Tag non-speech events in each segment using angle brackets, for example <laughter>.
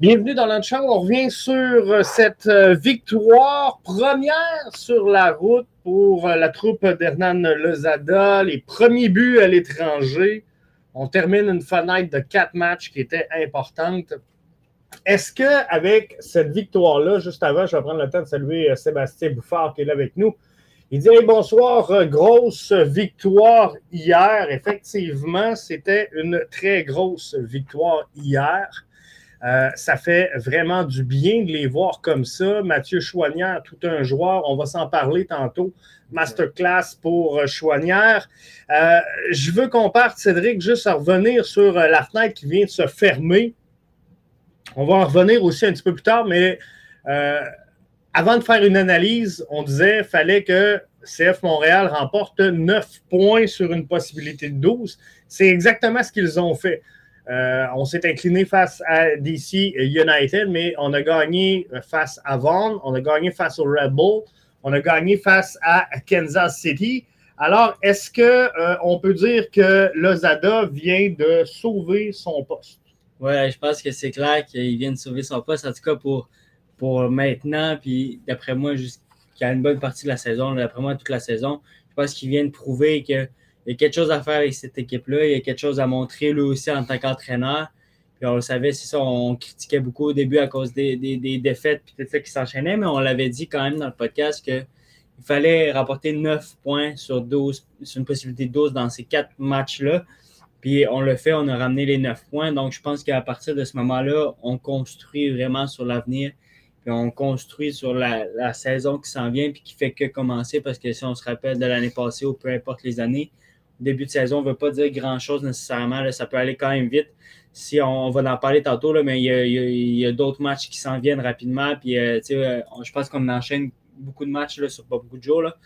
Bienvenue dans show. On revient sur euh, cette euh, victoire première sur la route pour euh, la troupe d'Hernan Lozada. Les premiers buts à l'étranger. On termine une fenêtre de quatre matchs qui était importante. Est-ce que avec cette victoire-là, juste avant, je vais prendre le temps de saluer Sébastien Bouffard qui est là avec nous. Il dit bonsoir, grosse victoire hier. Effectivement, c'était une très grosse victoire hier. Euh, ça fait vraiment du bien de les voir comme ça. Mathieu Chouanière, tout un joueur, on va s'en parler tantôt. Masterclass pour euh, Chouanière. Euh, je veux qu'on parte, Cédric, juste à revenir sur la fenêtre qui vient de se fermer. On va en revenir aussi un petit peu plus tard, mais avant de faire une analyse, on disait qu'il fallait que CF Montréal remporte 9 points sur une possibilité de 12. C'est exactement ce qu'ils ont fait. Euh, on s'est incliné face à DC United, mais on a gagné face à Vaughan, on a gagné face au Red Bull, on a gagné face à Kansas City. Alors, est-ce qu'on euh, peut dire que Lozada vient de sauver son poste? Oui, je pense que c'est clair qu'il vient de sauver son poste, en tout cas pour, pour maintenant, puis d'après moi, jusqu'à une bonne partie de la saison, d'après moi, toute la saison, je pense qu'il vient de prouver que il y a quelque chose à faire avec cette équipe-là. Il y a quelque chose à montrer lui aussi en tant qu'entraîneur. Puis on le savait, c'est ça, on critiquait beaucoup au début à cause des, défaites et tout ça qui s'enchaînaient, mais on l'avait dit quand même dans le podcast qu'il fallait rapporter 9 points sur 12, sur une possibilité de 12 dans ces quatre matchs-là. Puis on le fait, on a ramené les 9 points. Donc je pense qu'à partir de ce moment-là, on construit vraiment sur l'avenir. Puis on construit sur la, la saison qui s'en vient puis qui fait que commencer parce que si on se rappelle de l'année passée ou peu importe les années, début de saison ne veut pas dire grand-chose nécessairement. ça peut aller quand même vite. Si on, va en parler tantôt, là, mais il y a, d'autres matchs qui s'en viennent rapidement. Puis, euh, euh, je pense qu'on enchaîne beaucoup de matchs là, sur pas beaucoup de jours. Là.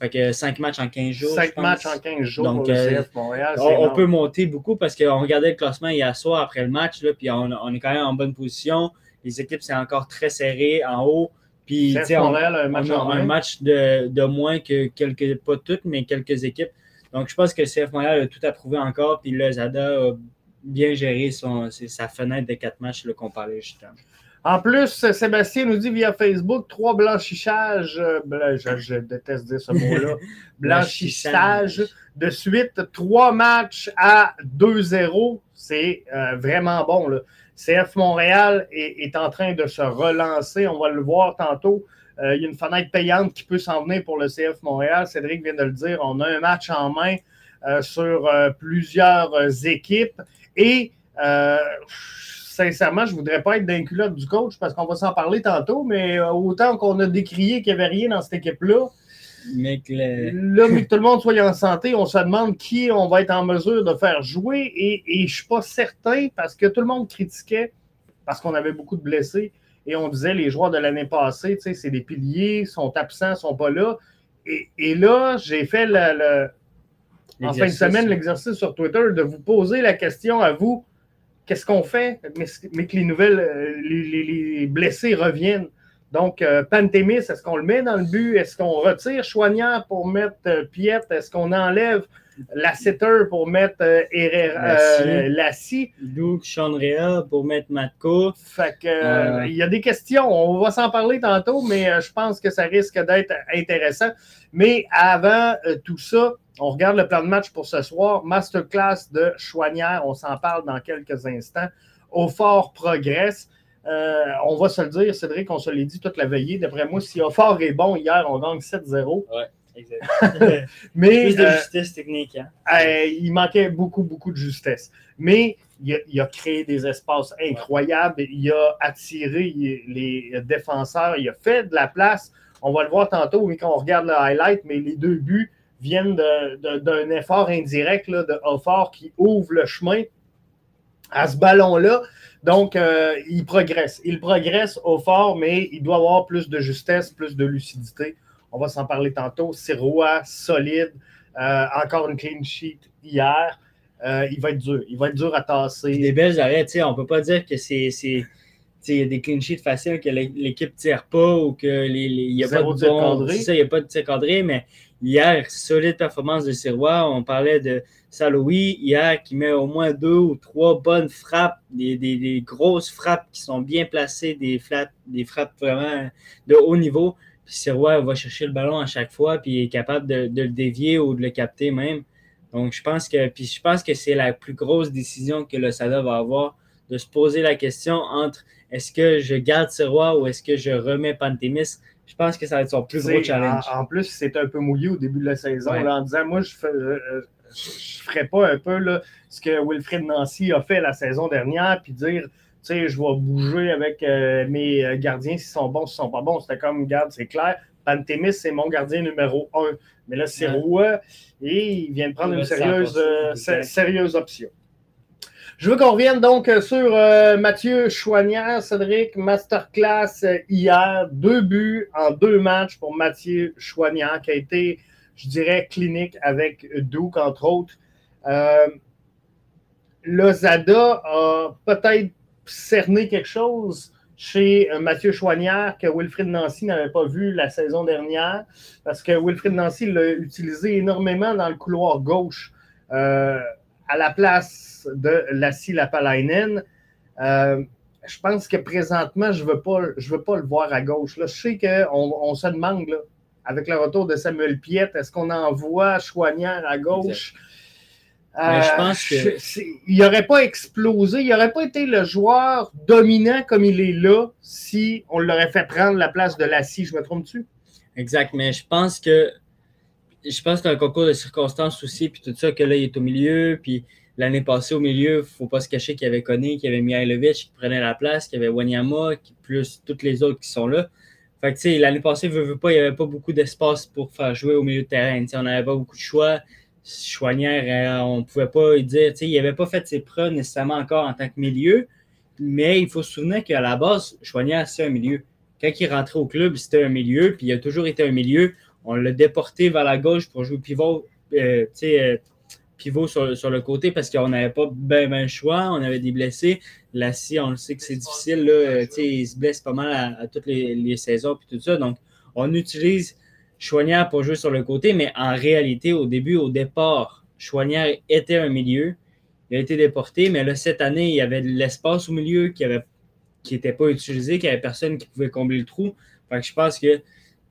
Fait que 5 matchs en 15 jours. 5 matchs en 15 jours Donc, euh, Montréal. On, peut monter beaucoup parce qu'on regardait le classement hier soir après le match, là, puis on, est quand même en bonne position. Les équipes, c'est encore très serré en haut. Puis, on, un match, on a un match de, de, moins que quelques, pas toutes, mais quelques équipes. Donc, je pense que CF Montréal a tout approuvé encore, puis le Zada a bien géré son, sa fenêtre de quatre matchs qu'on parlait justement. En plus, Sébastien nous dit via Facebook trois blanchissages, euh, je, déteste dire ce mot-là, <laughs> blanchissage de suite, trois matchs à 2-0. C'est euh, vraiment bon. Là. CF Montréal est, en train de se relancer. On va le voir tantôt. Euh, il y a une fenêtre payante qui peut s'en venir pour le CF Montréal. Cédric vient de le dire. On a un match en main euh, sur euh, plusieurs équipes. Et sincèrement, je ne voudrais pas être d'un culotte du coach parce qu'on va s'en parler tantôt, mais autant qu'on a décrié qu'il n'y avait rien dans cette équipe-là. Mais que Là, mais que tout le monde soit en santé, on se demande qui on va être en mesure de faire jouer. Et, et je ne suis pas certain parce que tout le monde critiquait parce qu'on avait beaucoup de blessés et on disait les joueurs de l'année passée, tu sais, c'est des piliers, sont absents, sont pas là. Et, là, j'ai fait le, en fin de semaine l'exercice sur Twitter de vous poser la question à vous qu'est-ce qu'on fait, mais, que les nouvelles, euh, les, blessés reviennent. Donc, euh, Pantémis, est-ce qu'on le met dans le but? Est-ce qu'on retire Choignard pour mettre euh, Piette? Est-ce qu'on enlève la setter pour mettre euh, euh Lassie. Luke Chanrea pour mettre Matko. Fait que, euh, il y a des questions. On va s'en parler tantôt, mais euh, je pense que ça risque d'être intéressant. Mais avant tout ça, on regarde le plan de match pour ce soir. Masterclass de Chouanière. On s'en parle dans quelques instants. Au fort progresse. on va se le dire, Cédric, on se l'est dit toute la veillée. D'après moi, si fort est bon hier, on gagne 7-0. Ouais. <laughs> Mais, Plus de euh, justesse technique. Hein. Euh, il manquait beaucoup, beaucoup de justesse. Mais il a, créé des espaces incroyables. Il a attiré les défenseurs. Il a fait de la place. On va le voir tantôt, mais quand on regarde le highlight, mais les deux buts viennent d'un effort indirect là, de Offort qui ouvre le chemin à ce ballon-là. Donc, euh, il progresse. Il progresse au fort, mais il doit avoir plus de justesse, plus de lucidité. On va s'en parler tantôt. Sirois, solide. Euh, encore une clean sheet hier. Euh, il va être dur. Il va être dur à tasser. Des belles arrêts. On ne peut pas dire que c'est il y a des clean sheets faciles que l'équipe ne tire pas ou qu'il n'y a, pas de bon, ça, a pas de tir cadré, mais hier, solide performance de Sirois. On parlait de Saloui hier qui met au moins deux ou trois bonnes frappes, des, grosses frappes qui sont bien placées, des, des frappes vraiment de haut niveau. Puis Sirois va chercher le ballon à chaque fois, puis est capable de, de, le dévier ou de le capter même. Donc, je pense que, puis je pense que c'est la plus grosse décision que le SADA va avoir, de se poser la question entre est-ce que je garde Sirois ou est-ce que je remets Pantémis. Je pense que ça va être son plus gros challenge. En, plus, c'est un peu mouillé au début de la saison en disant moi, je ne ferais pas un peu là, ce que Wilfred Nancy a fait la saison dernière, puis dire sais, je vais bouger avec euh, mes euh, gardiens s'ils sont bons, s'ils sont pas bons. C'était comme, garde, c'est clair. Pantémis, c'est mon gardien numéro un. Mais là, c'est Roy et il vient de prendre une sérieuse, euh, sérieuse option. Je veux qu'on revienne donc sur Mathieu Chouanière, Cédric, masterclass hier, deux buts en deux matchs pour Mathieu Chouanière, qui a été, je dirais, clinique avec Duke, entre autres. Le Zada a peut-être cerner quelque chose chez euh, Mathieu Chouanière que Wilfrid Nancy n'avait pas vu la saison dernière, parce que Wilfrid Nancy l'a utilisé énormément dans le couloir gauche euh, à la place de Lassie Lapalainen. Euh, je pense que présentement, je ne veux, pas, veux pas le voir à gauche. Là, je sais qu'on on se demande, avec le retour de Samuel Piette, est-ce qu'on envoie Chouanière à gauche? Je pense que... il n'aurait pas explosé, il n'aurait pas été le joueur dominant comme il est là si on l'aurait fait prendre la place de Lassie. Je me trompe-tu? Exact, mais je pense que je pense que c'est un concours de circonstances aussi, puis tout ça, que là, il est au milieu, puis l'année passée, au milieu, il ne faut pas se cacher qu'il y avait Koné, qu'il y avait Mihailovic qui prenait la place, qu'il y avait Wanyama, plus toutes les autres qui sont là. Fait que, tu sais, l'année passée, veut, pas, il n'y avait pas beaucoup d'espace pour faire jouer au milieu de terrain. on n'avait pas beaucoup de choix. Chouanière, euh, on ne pouvait pas dire, il n'avait pas fait ses preuves nécessairement encore en tant que milieu, mais il faut se souvenir qu'à la base, Chouanière, c'est un milieu. Quand il rentré au club, c'était un milieu, puis il a toujours été un milieu. On l'a déporté vers la gauche pour jouer pivot, euh, euh, sur, le côté parce qu'on n'avait pas bien ben choix, on avait des blessés. Lassie, on le sait que c'est difficile, là, il se blesse pas mal à, toutes les, les saisons, puis tout ça. Donc, on utilise Chouanière pour jouer sur le côté, mais en réalité, au début, au départ, Chouanière était un milieu. Il a été déporté, mais là, cette année, il y avait de l'espace au milieu qui n'était qui pas utilisé, qu'il n'y avait personne qui pouvait combler le trou. Fait je pense que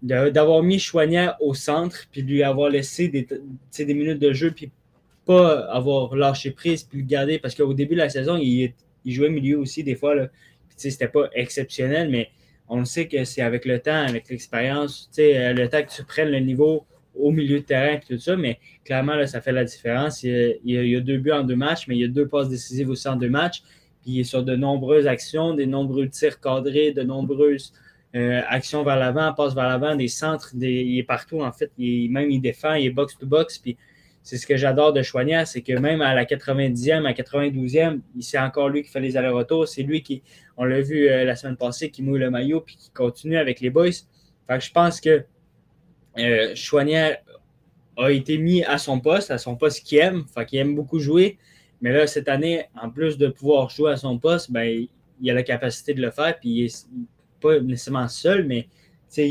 d'avoir mis Chouanière au centre, puis lui avoir laissé des, des minutes de jeu, puis pas avoir lâché prise, puis le garder, parce qu'au début de la saison, il, il jouait milieu aussi des fois. Là. C'était pas exceptionnel, mais on le sait que c'est avec le temps, avec l'expérience, euh, le temps que tu prennes le niveau au milieu de terrain et tout ça, mais clairement, là, ça fait la différence. Il y, a, deux buts en deux matchs, mais il y a deux passes décisives aussi en deux matchs. Puis il est sur de nombreuses actions, des nombreux tirs cadrés, de nombreuses euh, actions vers l'avant, passes vers l'avant, des centres, il est partout en fait. Il, même il défend, il est box-to-box. puis c'est ce que j'adore de Chouanière, c'est que même à la 90e, à 92e, c'est encore lui qui fait les allers-retours. C'est lui qui, on l'a vu euh, la semaine passée, qui mouille le maillot puis qui continue avec les boys. Fait que je pense que euh, a été mis à son poste, à son poste qu'il aime, fait qu'il aime beaucoup jouer. Mais là, cette année, en plus de pouvoir jouer à son poste, ben, il a la capacité de le faire, puis il n'est pas nécessairement seul, mais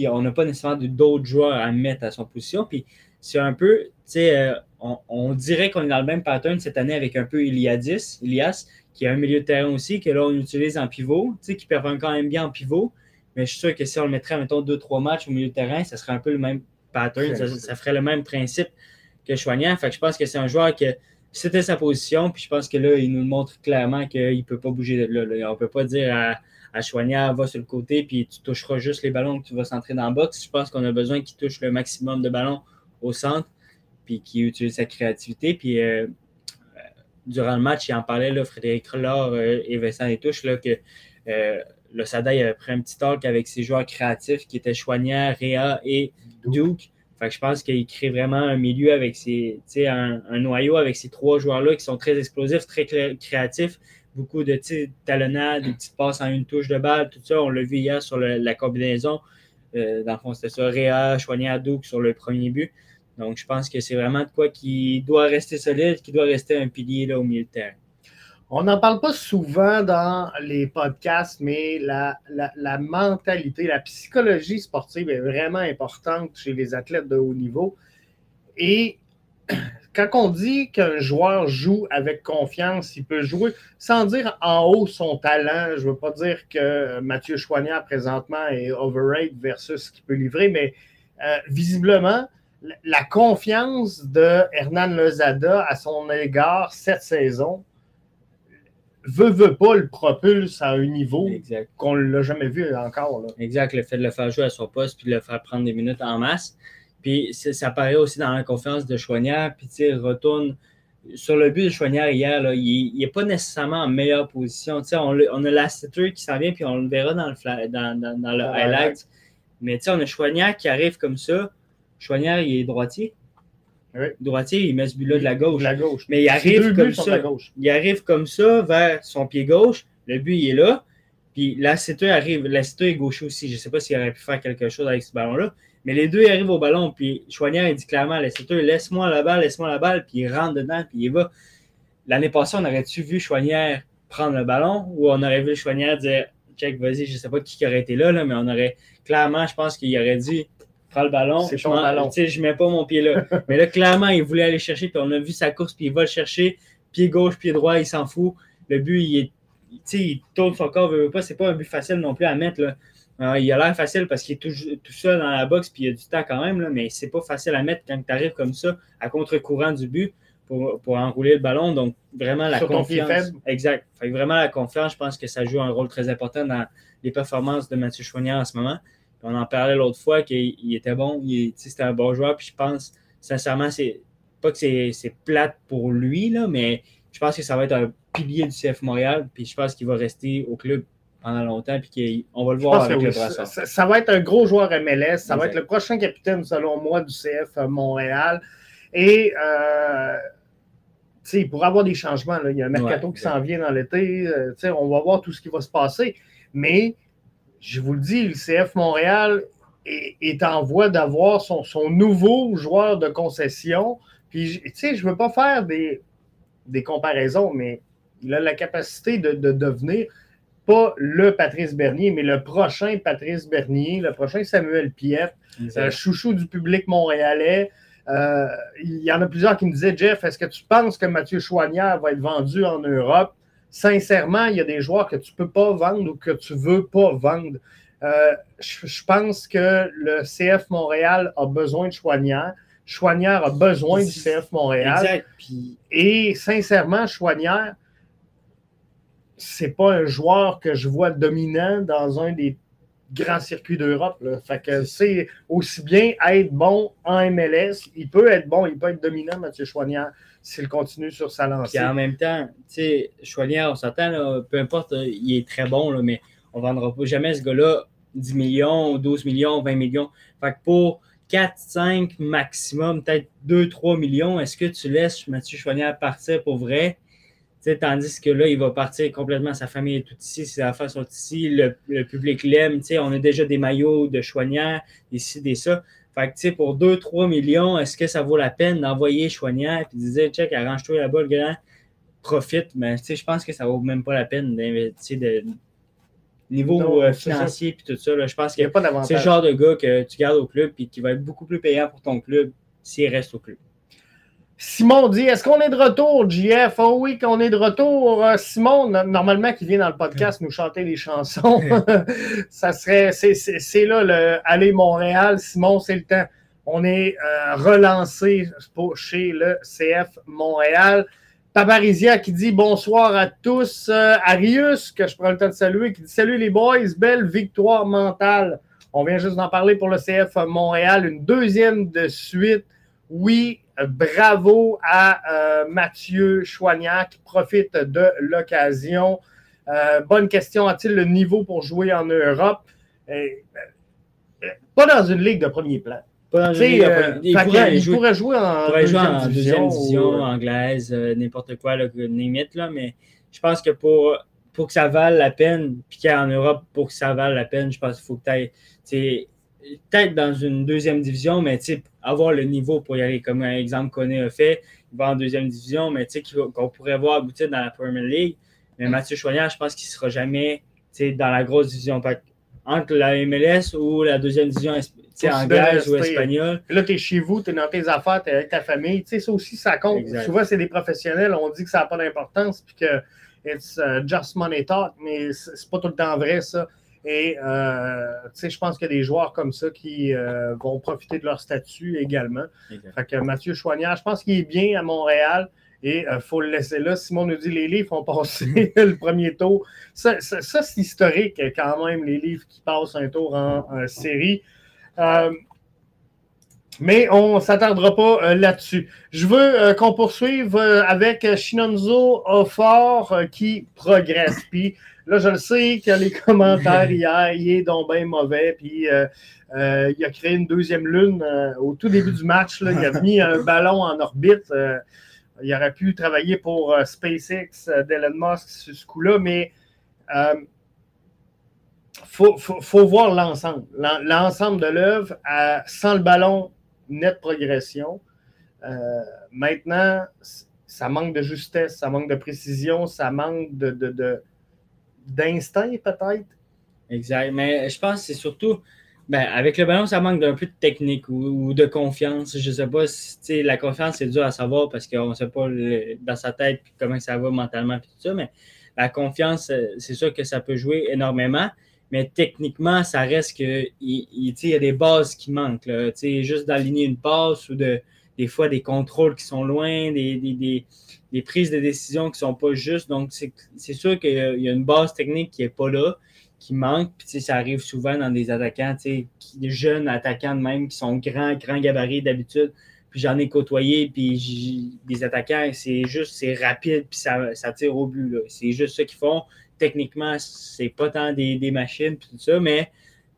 on n'a pas nécessairement d'autres joueurs à mettre à son position. Puis c'est un peu, tu sais, euh, on, dirait qu'on est dans le même pattern cette année avec un peu Iliadis, Ilias, qui a un milieu de terrain aussi, que là, on utilise en pivot, tu sais, qui performe quand même bien en pivot. Mais je suis sûr que si on le mettrait, mettons, deux, trois matchs au milieu de terrain, ça serait un peu le même pattern, ça, ferait le même principe que Chouanière. Fait que je pense que c'est un joueur que c'était sa position, puis je pense que là, il nous montre clairement qu'il ne peut pas bouger de là. On ne peut pas dire à, à va sur le côté, puis tu toucheras juste les ballons que tu vas centrer dans le box. Je pense qu'on a besoin qu'il touche le maximum de ballons au centre puis qui utilise sa créativité. Puis euh, durant le match, il en parlait, là, Frédéric Rollard euh, et Vincent Etouche, là, que euh, le Sada avait pris un petit talk avec ses joueurs créatifs qui étaient Chouanière, Réa et Duke. Fait je pense qu'il crée vraiment un milieu avec ses, un, un noyau avec ces trois joueurs-là qui sont très explosifs, très créatifs, beaucoup de talonnades, des petites passes en une touche de balle, tout ça. On l'a vu hier sur la combinaison. dans le fond, c'était ça, Réa, Chouanière, Duke sur le premier but. Donc, je pense que c'est vraiment de quoi qui doit rester solide, qui doit rester un pilier là, au milieu de terrain. On n'en parle pas souvent dans les podcasts, mais la, mentalité, la psychologie sportive est vraiment importante chez les athlètes de haut niveau. Et <clears throat> quand on dit qu'un joueur joue avec confiance, il peut jouer sans dire en haut son talent. Je ne veux pas dire que Mathieu Choignard présentement est overrated versus ce qu'il peut livrer, mais euh, visiblement, la confiance de Hernan Lozada à son égard cette saison veut, veut pas le propulse à un niveau qu'on ne l'a jamais vu encore. Exact, le fait de le faire jouer à son poste puis de le faire prendre des minutes en masse. Puis ça apparaît aussi dans la conférence de Chouanière. Puis il retourne sur le but de Chouanière hier. Là, il n'est pas nécessairement en meilleure position. On, on, a Lassiter qui s'en vient, puis on le verra dans le, dans, dans, le highlight. Mais on a Chouanière qui arrive comme ça. Chouanière, il est droitier. Droitier, il met ce but-là de la gauche. La gauche. Mais il arrive comme ça. Il arrive comme ça vers son pied gauche. Le but, il est là. Puis Lassiter arrive. Lassiter est gauche aussi. Je ne sais pas s'il aurait pu faire quelque chose avec ce ballon-là. Mais les deux arrivent au ballon. Puis Chouanière, il dit clairement à Lassiter laisse-moi la balle, laisse-moi la balle. Puis il rentre dedans. Puis il va. L'année passée, on aurait-tu vu Chouanière prendre le ballon? Ou on aurait vu Chouanière dire check, vas-y, je ne sais pas qui aurait été là, là, mais on aurait clairement, je pense qu'il aurait dit prends le ballon. C'est ton ballon. Je mets pas mon pied là. <laughs> mais là, clairement, il voulait aller chercher, puis on a vu sa course, puis il va le chercher. Pied gauche, pied droit, il s'en fout. Le but, il est. il tourne son corps, veut pas. C'est pas un but facile non plus à mettre. Là. Il a l'air facile parce qu'il est tout, tout, seul dans la boxe, puis il a du temps quand même, là, mais c'est pas facile à mettre quand tu arrives comme ça, à contre-courant du but, pour, pour, enrouler le ballon. Donc, vraiment, la confiance. Exact. vraiment, la confiance, je pense que ça joue un rôle très important dans les performances de Mathieu Chouanière en ce moment. On en parlait l'autre fois qu'il était bon, c'était un bon joueur. Puis je pense, sincèrement, c'est pas que c'est plate pour lui, là, mais je pense que ça va être un pilier du CF Montréal. Puis je pense qu'il va rester au club pendant longtemps. Puis on va le voir avec le ça, ça, va être un gros joueur MLS. Ça va être le prochain capitaine, selon moi, du CF Montréal. Et euh, pour avoir des changements, il y a un mercato qui s'en vient dans l'été. Euh, on va voir tout ce qui va se passer. Mais je vous le dis, le CF Montréal est, en voie d'avoir son, nouveau joueur de concession. Puis, tu sais, je ne veux pas faire des, comparaisons, mais il a la capacité de, devenir pas le Patrice Bernier, mais le prochain Patrice Bernier, le prochain Samuel Piet, euh, chouchou du public montréalais. Euh, il y en a plusieurs qui me disaient, Jeff, est-ce que tu penses que Mathieu Chouanière va être vendu en Europe? Sincèrement, il y a des joueurs que tu ne peux pas vendre ou que tu ne veux pas vendre. Euh, je, pense que le CF Montréal a besoin de Chouanière. Chouanière a besoin du CF Montréal. Exact. Et sincèrement, Chouanière, c'est pas un joueur que je vois dominant dans un des grands circuits d'Europe. Fait que c'est aussi bien être bon en MLS. Il peut être bon, il peut être dominant, Mathieu Chouanière s'il continue sur sa lancée. Et en même temps, tu sais, Chouanière, on s'entend, peu importe, euh, il est très bon, là, mais on ne vendra jamais ce gars-là 10 millions, 12 millions, 20 millions. Fait que pour 4, 5 maximum, peut-être 2, 3 millions, est-ce que tu laisses Mathieu Chouanière partir pour vrai? tandis que là, il va partir complètement, sa famille est tout ici, ses affaires sont ici, le, public l'aime, on a déjà des maillots de Chouanière, ici, des ça. Fait que, tu sais, pour 2-3 millions, est-ce que ça vaut la peine d'envoyer Chouanière et de dire, check, arrange-toi là-bas, le grand, profite. Mais, tu sais, je pense que ça vaut même pas la peine d'investir de niveau euh, financier et tout ça. Là, je pense que c'est le genre de gars que tu gardes au club et qui va être beaucoup plus payant pour ton club s'il reste au club. Simon dit Est-ce qu'on est de retour, JF Oh oui, qu'on est de retour. Euh, Simon, normalement, qui vient dans le podcast nous chanter les chansons, <laughs> ça serait. C'est là le Aller Montréal. Simon, c'est le temps. On est euh, relancé chez le CF Montréal. Paparizia qui dit bonsoir à tous. Euh, Arius, que je prends le temps de saluer, qui dit Salut les boys, belle victoire mentale. On vient juste d'en parler pour le CF Montréal. Une deuxième de suite. Oui, bravo à euh, Mathieu Choignac qui profite de l'occasion. Euh, bonne question. A-t-il le niveau pour jouer en Europe? Euh, pas dans une ligue de premier plan. Pas dans il, pourrait, jouer en, deuxième, division, anglaise, n'importe quoi, limite, là, mais je pense que pour, pour que ça vaille la peine, puis qu'en Europe, pour que ça vaille la peine, je pense qu'il faut que tu peut-être dans une deuxième division, mais avoir le niveau pour y aller, comme un exemple qu'on a fait, il va en deuxième division, mais qu'on pourrait voir aboutir dans la Premier League. Mais Mathieu Choignard, je pense qu'il ne sera jamais dans la grosse division. Entre la MLS ou la deuxième division anglaise ou espagnole. Là, tu es chez vous, tu es dans tes affaires, tu es avec ta famille. Ça aussi, ça compte. Souvent, c'est des professionnels, on dit que ça n'a pas d'importance, puis que it's uh, just money talk, mais c'est pas tout le temps vrai, ça. Et euh, je pense qu'il y a des joueurs comme ça qui euh, vont profiter de leur statut également. Fait que Mathieu Chouanière, je pense qu'il est bien à Montréal et il euh, faut le laisser là. Simon nous dit les livres ont passé <laughs> le premier tour. Ça, c'est historique quand même, les livres qui passent un tour en, série. mais on ne s'attardera pas là-dessus. Je veux qu'on poursuive avec Shinonzo Offort qui progresse. Puis Là, je le sais que les <laughs> commentaires hier, il est donc bien mauvais. Puis euh, euh, il a créé une deuxième lune euh, au tout début du match. Là, il a mis un <laughs> ballon en orbite. il aurait pu travailler pour SpaceX d'Elon Musk sur ce coup-là, mais il faut, faut, voir l'ensemble. L'ensemble de l'œuvre, sans le ballon, nette progression. maintenant, ça manque de justesse, ça manque de précision, ça manque de, de d'instinct, peut-être? Exact. Mais je pense que c'est surtout. Ben, avec le ballon, ça manque d'un peu de technique ou, de confiance. Je ne sais pas si la confiance, c'est dur à savoir parce qu'on ne sait pas dans sa tête comment ça va mentalement et tout ça, mais la confiance, euh, c'est sûr que ça peut jouer énormément. Mais techniquement, ça reste que il, y a des bases qui manquent. Là, juste d'aligner une passe ou de, des fois des contrôles qui sont loin, des, des prises de décision qui ne sont pas justes. Donc, c'est sûr qu'il y a une base technique qui n'est pas là, qui manque. Puis, ça arrive souvent dans des attaquants, des jeunes attaquants de même qui sont grands, grands gabarits d'habitude. Puis j'en ai côtoyé, puis des attaquants, c'est juste, c'est rapide, puis ça, ça, tire au but. C'est juste ce qu'ils font. Techniquement, c'est pas tant des, des machines, puis tout ça, mais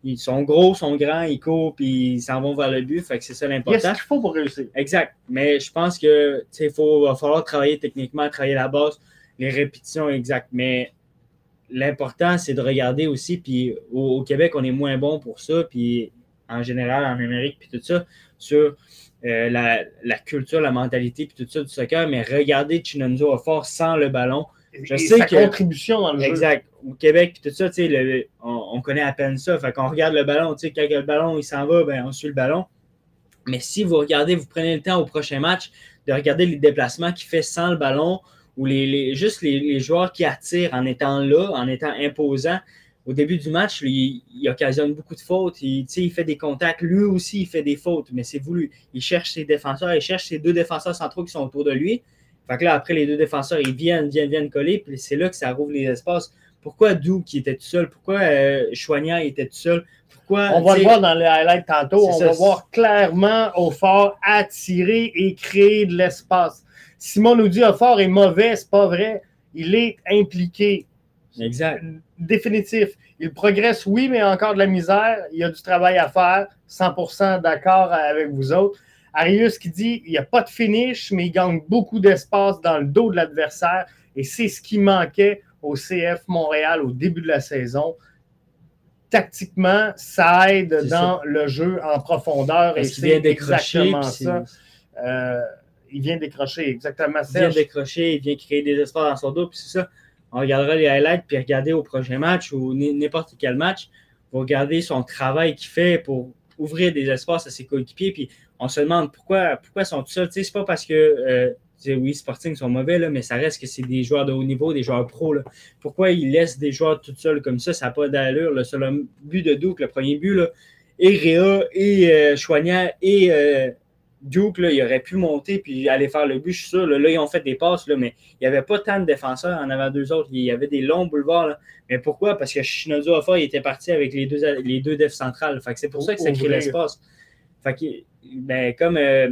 ils sont gros, sont grands, ils courent, puis ils s'en vont vers le but. Fait que c'est ça l'important. Qu'est-ce qu'il faut pour réussir? Exact. Mais je pense que il va falloir travailler techniquement, travailler la base, les répétitions exact. Mais l'important, c'est de regarder aussi. Puis au, Québec, on est moins bon pour ça. Puis en général, en Amérique, puis tout ça, sur euh, la, culture, la mentalité, puis tout ça du soccer. Mais regardez Chinonzo fort sans le ballon. Je sais sa contribution dans le jeu. Exact. Au Québec, tout ça, le, on, on, connaît à peine ça. Fait qu'on regarde le ballon, quand le ballon il s'en va, ben, on suit le ballon. Mais si vous regardez, vous prenez le temps au prochain match de regarder les déplacements qu'il fait sans le ballon ou les, juste les, joueurs qui attirent en étant là, en étant imposants. Au début du match, il, occasionne beaucoup de fautes. Il, il fait des contacts. Lui aussi, il fait des fautes, mais c'est voulu. Il cherche ses défenseurs, il cherche ses deux défenseurs centraux qui sont autour de lui. Fait que là, après, les deux défenseurs, ils viennent, viennent, viennent coller, puis c'est là que ça rouvre les espaces. Pourquoi Doux qui était tout seul? Pourquoi euh, était tout seul? Pourquoi, on va le voir dans les highlights tantôt. On va voir clairement Aufort attirer et créer de l'espace. Simon nous dit Aufort est mauvais, c'est pas vrai. Il est impliqué. Exact. Définitif. Il progresse, oui, mais encore de la misère. Il y a du travail à faire. 100% d'accord avec vous autres. Arius qui dit il n'y a pas de finish, mais il gagne beaucoup d'espace dans le dos de l'adversaire. Et c'est ce qui manquait au CF Montréal au début de la saison. Tactiquement, ça aide dans le jeu en profondeur. et c'est exactement ça. Euh, il vient décrocher, exactement. Il vient décrocher, il vient créer des espaces dans son dos. Puis c'est ça. On regardera les highlights, puis regarder au prochain match ou n'importe quel match. Vous regardez son travail qu'il fait pour ouvrir des espaces à ses coéquipiers. Puis on se demande pourquoi, pourquoi ils sont tout seuls. Tu sais, c'est pas parce que, euh, oui, Sporting sont mauvais, là, mais ça reste que c'est des joueurs de haut niveau, des joueurs pros. Là. Pourquoi ils laissent des joueurs tout seuls comme ça? Ça n'a pas d'allure. Le seul but de Duke, le premier but, là, et Réa, et euh, et euh, Duke, là, il aurait pu monter puis aller faire le but, je suis sûr. Là, ils ont fait des passes, là, mais il n'y avait pas tant de défenseurs en avant deux autres. Il y avait des longs boulevards. Mais pourquoi? Parce que Shinozu Afa, il était parti avec les deux, les deux defs centrales. c'est pour ça que ça crée l'espace. Fait que, ben, comme euh,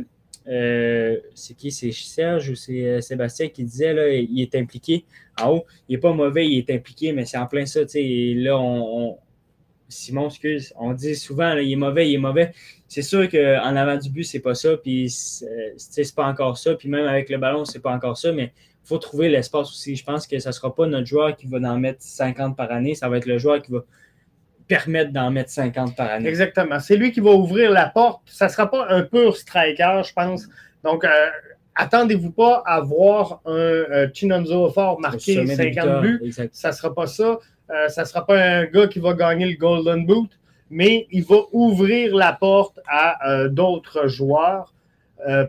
euh, c'est qui? C'est Serge ou c'est euh, Sébastien qui disait là, il est impliqué. En haut, il n'est pas mauvais, il est impliqué, mais c'est en plein ça. Là, on, Simon, excuse, on dit souvent il est mauvais, il est mauvais. C'est sûr qu'en avant du but, c'est pas ça, puis c'est pas encore ça, puis même avec le ballon, c'est pas encore ça, mais il faut trouver l'espace aussi. Je pense que ce ne sera pas notre joueur qui va en mettre 50 par année, ça va être le joueur qui va permettre d'en mettre 50 par année. Exactement. C'est lui qui va ouvrir la porte. Ça ne sera pas un pur striker, je pense. Donc, euh, attendez-vous pas à voir un euh, Chinonzo fort marquer 50 buts. Ça ne sera pas ça. Euh, ça ne sera pas un gars qui va gagner le Golden Boot, mais il va ouvrir la porte à d'autres joueurs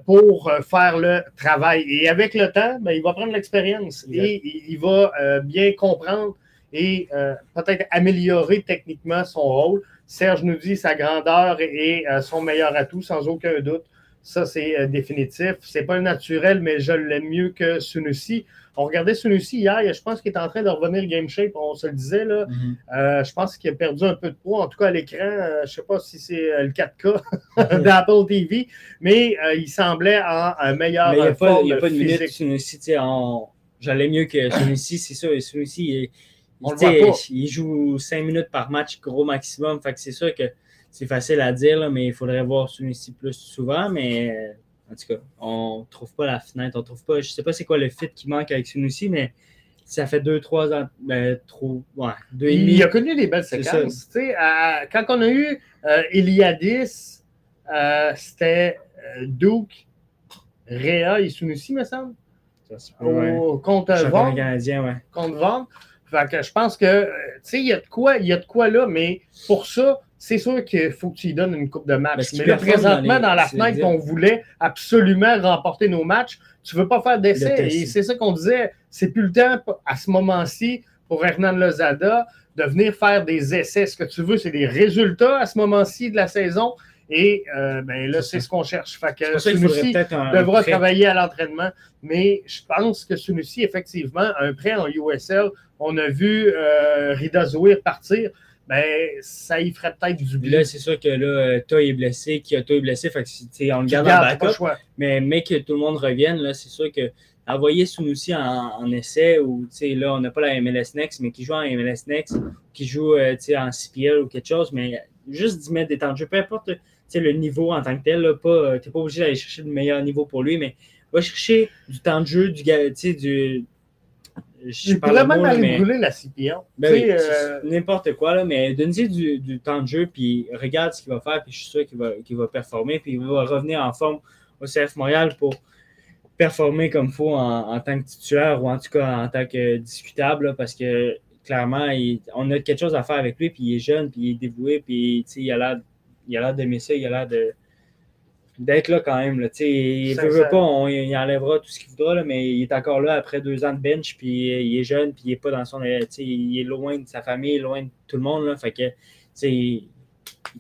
pour faire le travail. Et avec le temps, ben, il va prendre l'expérience et il va bien comprendre et peut-être améliorer techniquement son rôle. Serge nous dit sa grandeur est son meilleur atout, sans aucun doute. Ça, c'est euh, définitif. C'est pas naturel, mais je l'aime mieux que Sunusi. On regardait Sunusi hier, je pense qu'il est en train de revenir game shape, on se le disait. Là. Mm-hmm. Euh, je pense qu'il a perdu un peu de poids, en tout cas à l'écran. Euh, je sais pas si c'est le 4K <laughs> d'Apple TV, mais il semblait en un meilleur. Mais il n'y a, pas, il y a pas de minute Sunusi. J'allais mieux que Sunusi, c'est ça. Sunusi, il, il, joue 5 minutes par match, gros maximum. Fait que c'est sûr que c'est facile à dire, mais il faudrait voir celui-ci plus souvent. Mais en tout cas, on ne trouve pas la fenêtre. On trouve pas. Je ne sais pas c'est quoi le fit qui manque avec celui-ci, mais ça fait deux, trois ans. Ben, trop, ouais, deux et demi. Il a connu des belles séquences. quand on a eu euh, Iliadis, euh, c'était euh, Duke, Réa et Sunusi, me semble. Au, contre Vaughn. Ouais. Contre Vaughn. je pense que, il y a de quoi, il y a de quoi là, mais pour ça, c'est sûr qu'il faut que tu lui donnes une coupe de match. Mais, là, présentement, dans, la fenêtre qu'on voulait absolument remporter nos matchs, tu ne veux pas faire d'essai. Et c'est ça qu'on disait. C'est plus le temps à ce moment-ci pour Hernan Lozada de venir faire des essais. Ce que tu veux, c'est des résultats à ce moment-ci de la saison. Et euh, ben là, c'est ce qu'on cherche. Fait que Sunusi devra travailler à l'entraînement. Mais je pense que Sunusi, effectivement, un prêt en USL, on a vu euh, Rida Zouir partir ben, ça y ferait peut-être du bien. Là, c'est sûr que là, Toy est blessé, Kyoto est blessé, fait que, on le garde en backup. Mais, mais que tout le monde revienne, là, c'est sûr que envoyer Sunusi en, en essai, ou là, on n'a pas la MLS Next, mais qui joue en MLS Next, qui joue euh, en CPL ou quelque chose, mais juste d'y mettre des temps de jeu, peu importe le niveau en tant que tel, euh, tu n'es pas obligé d'aller chercher le meilleur niveau pour lui, mais va chercher du temps de jeu, du, du, je aller brûler la CPL. Ben euh, N'importe quoi, là, mais donne-lui du, du, temps de jeu, puis regarde ce qu'il va faire, puis je suis sûr qu'il va, va performer, puis il va revenir en forme au CF Montréal pour performer comme il faut en, tant que titulaire ou en tout cas en tant que discutable, parce que clairement, on a quelque chose à faire avec lui, puis il est jeune, puis il est dévoué, puis il a l'air d'aimer ça, il a l'air de d'être là quand même. Là. Il ne veut pas, on, il enlèvera tout ce qu'il voudra, là, mais il est encore là après deux ans de bench, puis il est jeune, puis il n'est pas dans son. Il est loin de sa famille, loin de tout le monde. Là, fait que, il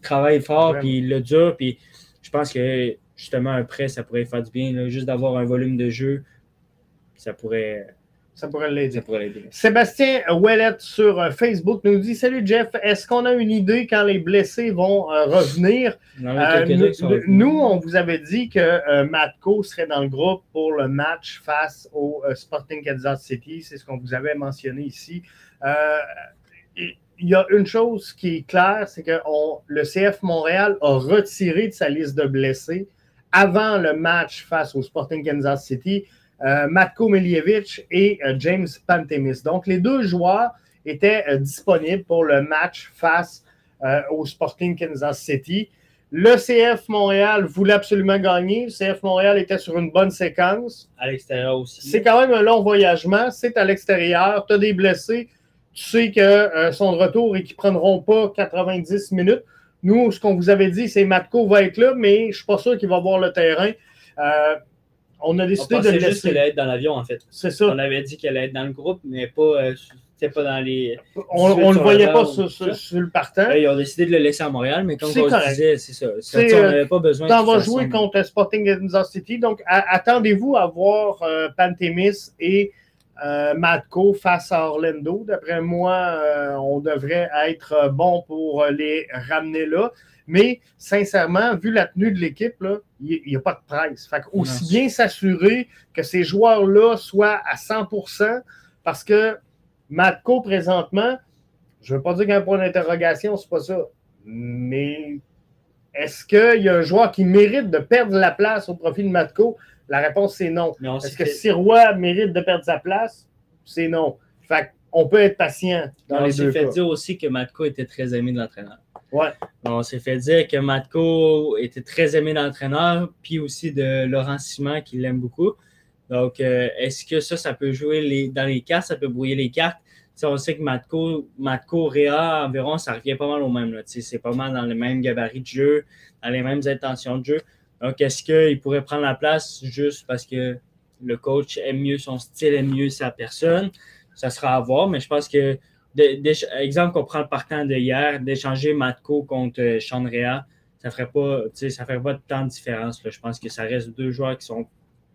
travaille fort, puis il le dure, puis je pense que justement un prêt, ça pourrait faire du bien. juste d'avoir un volume de jeu, ça pourrait ça pourrait l'aider. Sébastien Ouellet sur euh, Facebook nous dit Salut Jeff, est-ce qu'on a une idée quand les blessés vont euh, revenir? Euh, nous, on vous avait dit que Matko serait dans le groupe pour le match face au Sporting Kansas City. C'est ce qu'on vous avait mentionné ici. il y a une chose qui est claire c'est que le CF Montréal a retiré de sa liste de blessés avant le match face au Sporting Kansas City Matko Miljevic et euh, James Pantemis. Donc, les deux joueurs étaient euh, disponibles pour le match face au Sporting Kansas City. Le CF Montréal voulait absolument gagner. Le CF Montréal était sur une bonne séquence. À l'extérieur aussi. C'est quand même un long voyagement. C'est à l'extérieur. Tu as des blessés. Tu sais qu'ils sont de retour et qu'ils ne prendront pas 90 minutes. Nous, ce qu'on vous avait dit, c'est Matko va être là, mais je ne suis pas sûr qu'il va voir le terrain on a décidé de laisser. juste qu'elle allait être dans l'avion, en fait. C'est ça. On avait dit qu'elle allait être dans le groupe, mais pas, euh, pas dans les. On ne le voyait pas sur, le partant. ils ont décidé de le laisser à Montréal, mais comme on se disait, c'est ça. on n'avait pas besoin de. vas jouer contre Sporting Kansas City, donc attendez-vous à voir euh, Pantémis et. Euh, Matko face à Orlando. D'après moi, on devrait être bon pour les ramener là. Mais sincèrement, vu la tenue de l'équipe, il n'y a pas de presse. Fait aussi bien s'assurer que ces joueurs-là soient à 100% parce que Matko, présentement, je ne veux pas dire qu'il y a un point d'interrogation, c'est pas ça. Mais est-ce qu'il y a un joueur qui mérite de perdre la place au profit de Matko? La réponse, c'est non. Est-ce que Sirois mérite de perdre sa place? C'est non. Fait on peut être patient dans on les deux fait cas. dire aussi que Matko était très aimé de l'entraîneur. On s'est fait dire que Matko était très aimé de l'entraîneur, puis aussi de Laurent Simon, qui l'aime beaucoup. Donc, euh, est-ce que ça, ça peut jouer dans les cartes, ça peut brouiller les cartes? Tu sais, on sait que Matko, Matko, Réa, environ, ça revient pas mal au même. C'est pas mal dans les mêmes gabarits de jeu, dans les mêmes intentions de jeu. Donc, est-ce qu'il pourrait prendre la place juste parce que le coach aime mieux son style, aime mieux sa personne? Ça sera à voir, mais je pense que, de- exemple qu'on prend le partant de hier, d'échanger Matko contre euh, Sean Rea, ça ferait pas, ça ferait pas tant de différence. là. Je pense que ça reste deux joueurs qui sont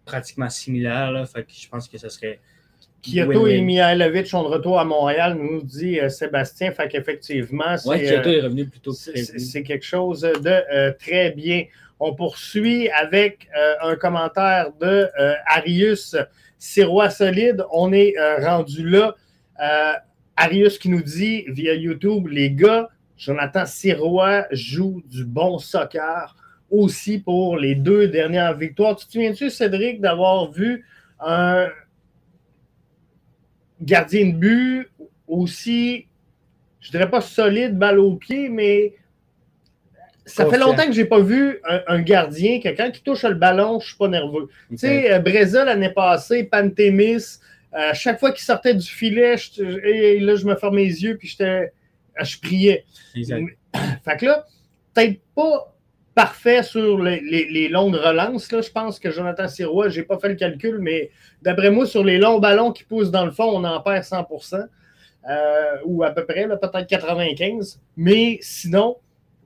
pratiquement similaires. Là, fait que je pense que ça serait. Kyoto et. Mihailovic sont de retour à Montréal, nous dit euh, Sébastien. Fait qu'effectivement, c'est Ouais, Kyoto euh, est revenu plus tôt que c'est- quelque chose de euh, très bien. On poursuit avec euh, un commentaire de euh, Arius Sirois Solide. On est euh, rendu là. Arius qui nous dit via YouTube, les gars, Jonathan Sirois joue du bon soccer aussi pour les deux dernières victoires. Tu te souviens-tu, Cédric, d'avoir vu un gardien de but aussi, je dirais pas solide, balle au pied, mais ça fait longtemps que j'ai pas vu un, un gardien, quelqu'un qui touche le ballon, je suis pas nerveux. Tu sais, euh, Breza l'année passée, Pantémis, euh, chaque fois qu'il sortait du filet, je- et là, je me fermais les yeux puis j'étais, je priais. Exact. <coughs> Fait que là, peut-être pas parfait sur les, les- les longues relances. Là. Je pense que Jonathan Sirois, j'ai pas fait le calcul, mais d'après moi, sur les longs ballons qui poussent dans le fond, on en perd 100% euh, ou à peu près, peut-être 95. Mais sinon,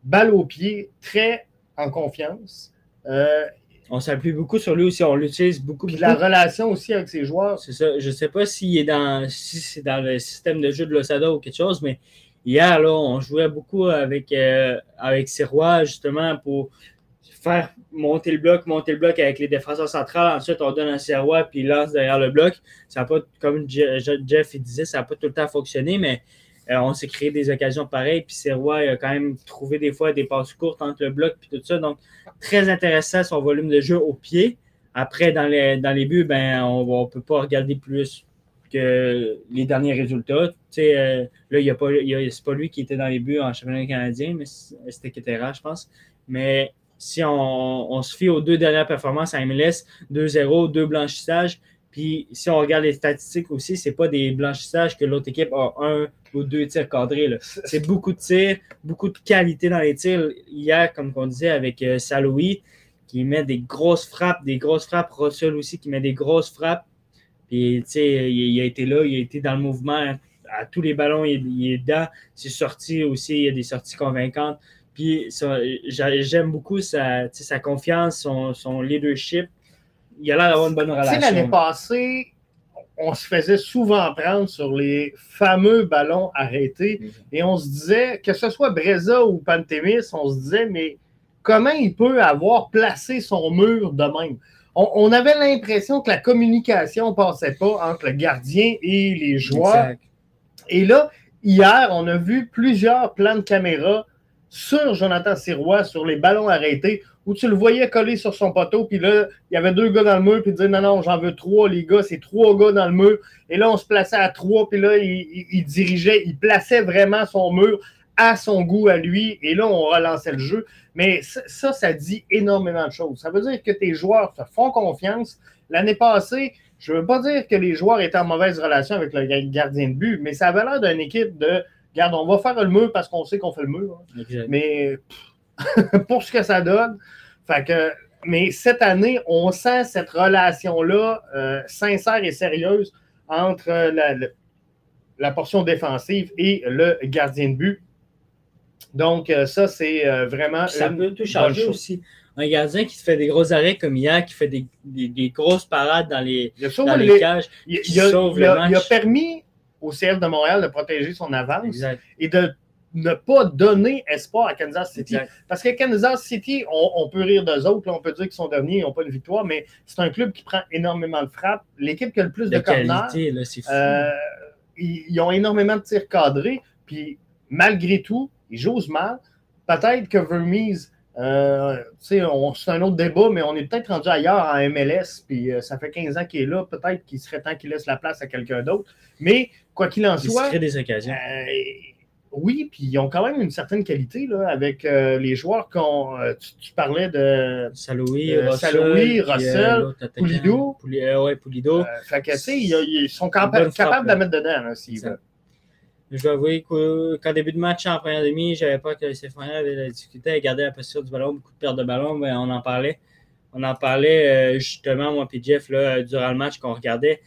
balle au pied, très en confiance. Euh, On s'appuie beaucoup sur lui aussi. On l'utilise beaucoup. puis beaucoup. la relation aussi avec ses joueurs. C'est ça. Je ne sais pas s'il est dans, si c'est dans le système de jeu de l'Osada ou quelque chose, mais hier, là, on jouait beaucoup avec, euh, avec Sirois, justement, pour faire monter le bloc, monter le bloc avec les défenseurs centrales. Ensuite, on donne un Sirois, puis il lance derrière le bloc. Ça a pas, comme Je- Je- Jeff il disait, ça n'a pas tout le temps fonctionné, mais euh, on s'est créé des occasions pareilles. Puis Sirois il a quand même trouvé des fois des passes courtes entre le bloc, puis tout ça. Donc, très intéressant son volume de jeu au pied. Après, dans les, dans les buts, ben, on ne peut pas regarder plus que les derniers résultats. Tu euh, là, y a pas lui qui était dans les buts en championnat canadien, mais c'était Ketera, je pense. Mais si on, on se fie aux deux dernières performances à MLS, 2-0, deux blanchissages, puis si on regarde les statistiques aussi, c'est pas des blanchissages que l'autre équipe a un ou deux tirs cadrés. là. C'est beaucoup de tirs, beaucoup de qualité dans les tirs. Hier, comme on disait avec euh, Saloui, qui met des grosses frappes, des grosses frappes. Russell aussi, qui met des grosses frappes. Puis, tu sais, il, il a été là, il a été dans le mouvement. À tous les ballons, il, il est dedans. C'est sorti aussi, il y a des sorties convaincantes. Puis, ça, j'aime beaucoup sa, confiance, son, son leadership. Il a l'air d'avoir une bonne Tu sais, relation. l'année passée, on se faisait souvent prendre sur les fameux ballons arrêtés. Et on se disait, que ce soit Breza ou Pantémis, on se disait, mais comment il peut avoir placé son mur de même? On, on avait l'impression que la communication ne passait pas entre le gardien et les joueurs. Exact. Et là, hier, on a vu plusieurs plans de caméra sur Jonathan Sirois, sur les ballons arrêtés, où tu le voyais coller sur son poteau, puis là, il y avait deux gars dans le mur, puis il disait non, non, j'en veux trois, les gars, c'est trois gars dans le mur. Et là, on se plaçait à trois, puis là, il, il- il dirigeait, il plaçait vraiment son mur à son goût à lui, et là, on relançait le jeu. Mais ça, ça, dit énormément de choses. Ça veut dire que tes joueurs te font confiance. L'année passée, je ne veux pas dire que les joueurs étaient en mauvaise relation avec le gardien de but, mais ça avait l'air d'une équipe de Regarde, on va faire le mur parce qu'on sait qu'on fait le mur. hein. Mais pff, <laughs> pour ce que ça donne, fait que, mais cette année, on sent cette relation-là euh, sincère et sérieuse entre la, la- la portion défensive et le gardien de but. Donc, euh, ça, c'est euh, vraiment. Puis ça une peut tout changer aussi. Un gardien qui te fait des gros arrêts comme hier, qui fait des, des- des grosses parades dans les, dans les les- cages. il- qui il sauve il le match. il a permis au CF de Montréal de protéger son avance Exact. et de ne pas donner espoir à Kansas City. exact. Parce que Kansas City, on, on peut rire d'eux autres, là, on peut dire qu'ils sont derniers, ils n'ont pas de victoire, mais c'est un club qui prend énormément de frappes. L'équipe qui a le plus de, De corners, là, c'est fou. euh, ils, ils ont énormément de tirs cadrés, puis malgré tout, ils jouent mal. Peut-être que Vermees Euh, c'est un autre débat, mais on est peut-être rendu ailleurs en MLS, puis euh, ça fait 15 ans qu'il est là. Peut-être qu'il serait temps qu'il laisse la place à quelqu'un d'autre. Mais quoi qu'il en soit. Il se des occasions. Euh, oui, puis ils ont quand même une certaine qualité là, avec les joueurs qu'on. Tu, parlais de. Saloui, Russell, Russell Poulido. ouais, Poulido. fait que, ils, sont capables de la mettre dedans, là, je dois avouer qu'en début de match en première demi, je n'avais pas que ces avait la difficulté à garder la posture du ballon, beaucoup de pertes de ballon, mais on en parlait. On en parlait euh, justement, moi et Jeff, là, durant le match qu'on regardait.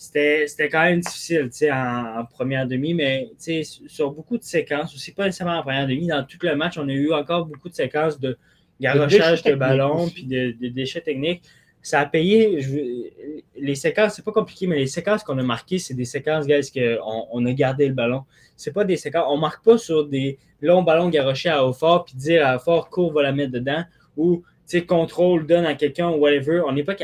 C'était quand même difficile en, en première demi, mais sur beaucoup de séquences, aussi pas nécessairement en première demi, dans tout le match, on a eu encore beaucoup de séquences de garochage de, ballon puis de, de, déchets techniques ça a payé. les séquences, c'est pas compliqué, mais les séquences qu'on a marquées, c'est des séquences, guys, qu'on on a gardé le ballon. C'est pas des séquences. On marque pas sur des longs ballons garochés à haut fort puis dire à fort court va la mettre dedans ou contrôle donne à quelqu'un ou whatever. On n'est pas.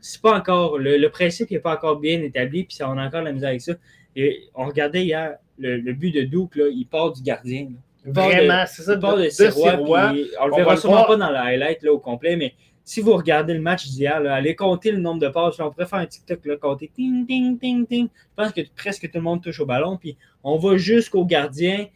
c'est pas encore. Le, principe n'est pas encore bien établi, puis on a encore la misère avec ça. Et on regardait hier le, but de Duke, là, il part du gardien. Vraiment, c'est ça. Il part de, de on le verra sûrement pas dans la highlight là, au complet, mais si vous regardez le match d'hier, allez compter le nombre de passes. On pourrait faire un TikTok, là, compter ting, ting, ting, ting. Je pense que presque tout le monde touche au ballon. Puis on va jusqu'au gardien.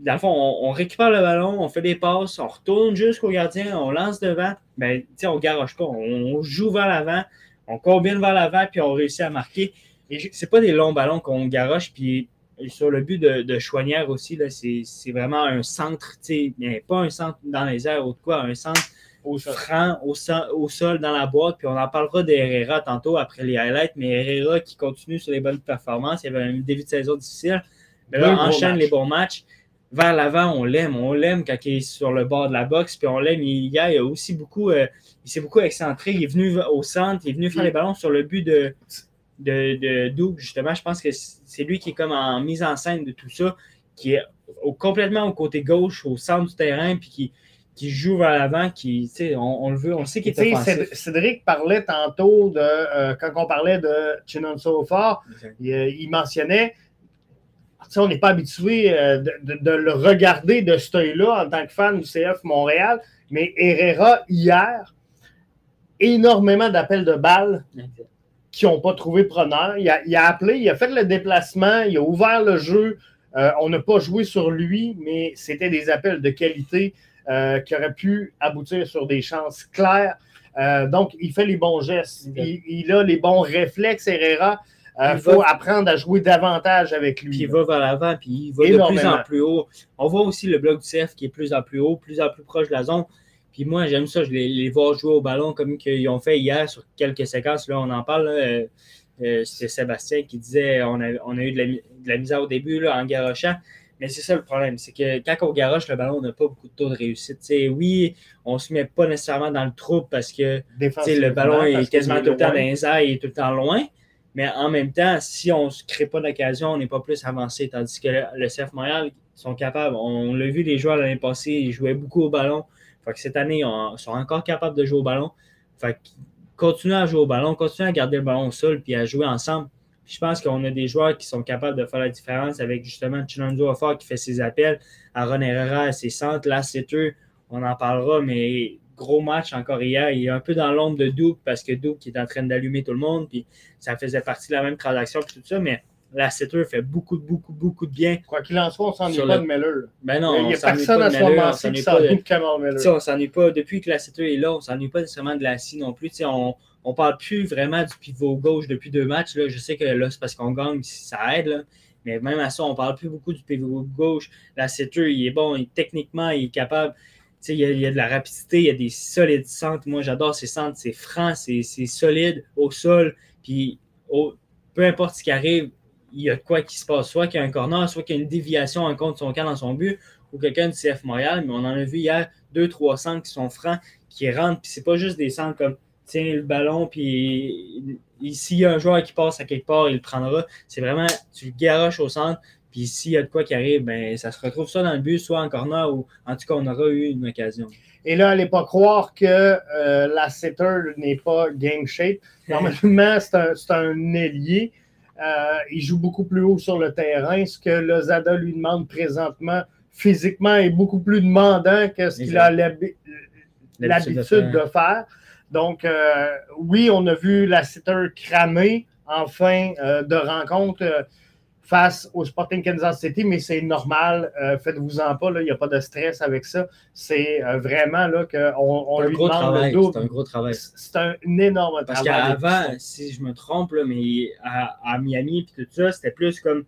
Dans le fond, on, récupère le ballon, on fait des passes, on retourne jusqu'au gardien, on lance devant. Ben, on ne garoche pas. On, joue vers l'avant, on combine vers l'avant, puis on réussit à marquer. Et c'est pas des longs ballons qu'on garoche. Puis sur le but de, de Chouanière aussi, c'est vraiment un centre, mais pas un centre dans les airs ou de quoi, un centre au franc, au, au, sol, dans la boîte. Puis on en parlera d'Herrera tantôt après les highlights, mais Herrera qui continue sur les bonnes performances. Il y avait un début de saison difficile. Mais là, on enchaîne les bons matchs. Vers l'avant, on l'aime. On l'aime quand il est sur le bord de la boxe. Puis on l'aime. Il, il a aussi beaucoup. Euh, il s'est beaucoup excentré. Il est venu au centre. Il est venu faire les ballons sur le but de, de, de Doug, justement. Je pense que c'est lui qui est comme en mise en scène de tout ça, qui est complètement au côté gauche, au centre du terrain, puis qui, qui joue vers l'avant, qui, on, on le veut, on sait qu'il est offensif. Cédric parlait tantôt de, euh, quand on parlait de Chinonso Fort, il, euh, il, mentionnait, on n'est pas habitué euh, de, le regarder de ce œil-là en tant que fan du CF Montréal, mais Herrera, hier, énormément d'appels de balles qui n'ont pas trouvé preneur. Il a, il a, appelé, il a fait le déplacement, il a ouvert le jeu. on n'a pas joué sur lui, mais c'était des appels de qualité. Euh, qui aurait pu aboutir sur des chances claires. Euh, donc, il fait les bons gestes. Il, a les bons réflexes, Herrera. Il euh, faut apprendre à jouer davantage avec lui. Puis il va vers l'avant, puis il va de plus en plus haut. On voit aussi le bloc du CF qui est plus en plus haut, plus en plus proche de la zone. Puis moi, j'aime ça, je les, les, voir jouer au ballon comme ils ont fait hier sur quelques séquences. Là, on en parle. c'est Sébastien qui disait on a, on a eu de la, de la, misère au début là, en garochant. Mais c'est ça le problème, c'est que quand on garoche le ballon, on n'a pas beaucoup de taux de réussite. oui, on ne se met pas nécessairement dans le trou parce que le ballon est quasiment tout le temps dans les airs et tout le temps loin. Mais en même temps, si on ne crée pas d'occasion, on n'est pas plus avancé. Tandis que le, CF Montréal sont capables. On, l'a vu les joueurs l'année passée, ils jouaient beaucoup au ballon. Fait que cette année, ils sont encore capables de jouer au ballon. Fait continuer à jouer au ballon, continuer à garder le ballon au sol puis à jouer ensemble je pense qu'on a des joueurs qui sont capables de faire la différence avec justement Chinonzo Offort qui fait ses appels, Aaron Herrera à ses centres. Là, c'est eux, on en parlera, mais gros match encore hier. Il est un peu dans l'ombre de Duke parce que Duke est en train d'allumer tout le monde, puis ça faisait partie de la même transaction, puis tout ça, mais la Setter fait beaucoup, beaucoup, beaucoup de bien. Quoi qu'il en soit, on s'ennuie pas de Meller. Ben non, il n'y a personne à ce moment-ci qui s'ennuie de Kamal Meller. On s'ennuie pas, depuis que la Setter est là, on s'ennuie pas nécessairement de la scie non plus. on, on parle plus vraiment du pivot gauche depuis deux matchs. Là. Je sais que là, c'est parce qu'on gagne, ça aide. Mais même à ça, on parle plus beaucoup du pivot gauche. La Setter, il est bon. techniquement, il est capable. Il y, a, de la rapidité, il y a des solides centres. Moi, j'adore ces centres. C'est franc, c'est solide au sol. Puis, peu importe ce qui arrive, il y a quoi qui se passe. Soit qu'il y a un corner, soit qu'il y a une déviation en contre son camp dans son but, ou quelqu'un du CF Montréal. Mais on en a vu hier deux, trois centres qui sont francs, qui rentrent. Puis, c'est pas juste des centres comme tiens le ballon, puis s'il y a un joueur qui passe à quelque part, il le prendra. C'est vraiment, tu le garoches au centre, puis s'il y a de quoi qui arrive, ben, ça se retrouve soit dans le but, soit en corner, ou en tout cas, on aura eu une occasion. Et là, allez pas croire que euh, la setter n'est pas game shape. <laughs> Normalement, c'est un, un, ailier. Euh, il joue beaucoup plus haut sur le terrain. Ce que Lozada lui demande présentement, physiquement, est beaucoup plus demandant que ce qu'il a l'habitude de, faire. Donc, euh, oui, on a vu la sitter cramer en fin de rencontre face au Sporting Kansas City, mais c'est normal. Faites-vous-en pas, il n'y a pas de stress avec ça. C'est vraiment là qu'on on lui demande le double. C'est un gros travail. C'est un, énorme Parce travail. Parce qu'avant, si je me trompe, mais à, Miami et tout ça, c'était plus comme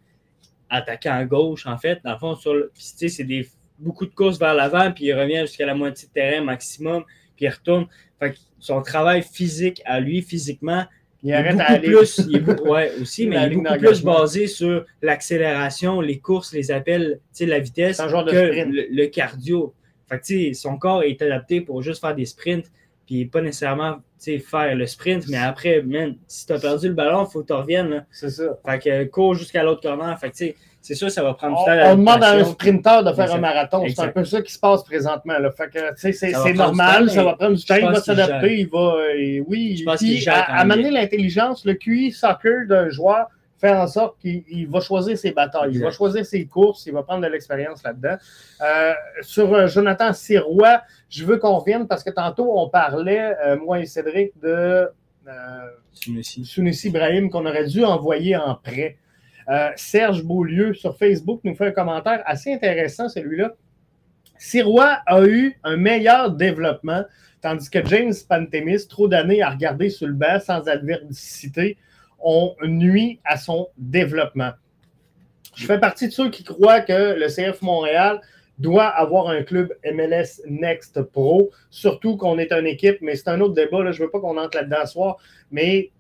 attaquant à gauche, en fait. Dans le fond, sur c'est des beaucoup de courses vers l'avant, puis il revient jusqu'à la moitié de terrain maximum, puis il retourne. Fait son travail physique à lui, physiquement, il, est beaucoup plus, <laughs> ouais, aussi, mais il est beaucoup plus basé sur l'accélération, les courses, les appels, la vitesse que le, cardio. Fait son corps est adapté pour juste faire des sprints, puis pas nécessairement faire le sprint, mais après, si tu as perdu le ballon, il faut que tu reviennes. C'est ça. Fait que cours jusqu'à l'autre corner. Fait que, c'est sûr, ça va prendre du temps. On, demande à un sprinter de faire un marathon. C'est un peu ça qui se passe présentement. Là. Fait que, c'est normal, ça va prendre du temps, il va s'adapter, il va. Euh, oui, je pense puis, à, à mener l'intelligence, le QI soccer d'un joueur fait en sorte qu'il va choisir ses batailles, il va choisir ses courses, il va prendre de l'expérience là-dedans. Euh, sur euh, Jonathan Sirois, je veux qu'on revienne parce que tantôt on parlait, moi et Cédric, de Sunusi Ibrahim qu'on aurait dû envoyer en prêt. Euh, Serge Beaulieu sur Facebook nous fait un commentaire assez intéressant, celui-là. Sirois a eu un meilleur développement, tandis que James Pantemis, trop d'années à regarder sur le banc sans adversité, ont nuit à son développement. Je fais partie de ceux qui croient que le CF Montréal doit avoir un club MLS Next Pro, surtout qu'on est une équipe, mais c'est un autre débat, je ne veux pas qu'on entre là-dedans ce soir, mais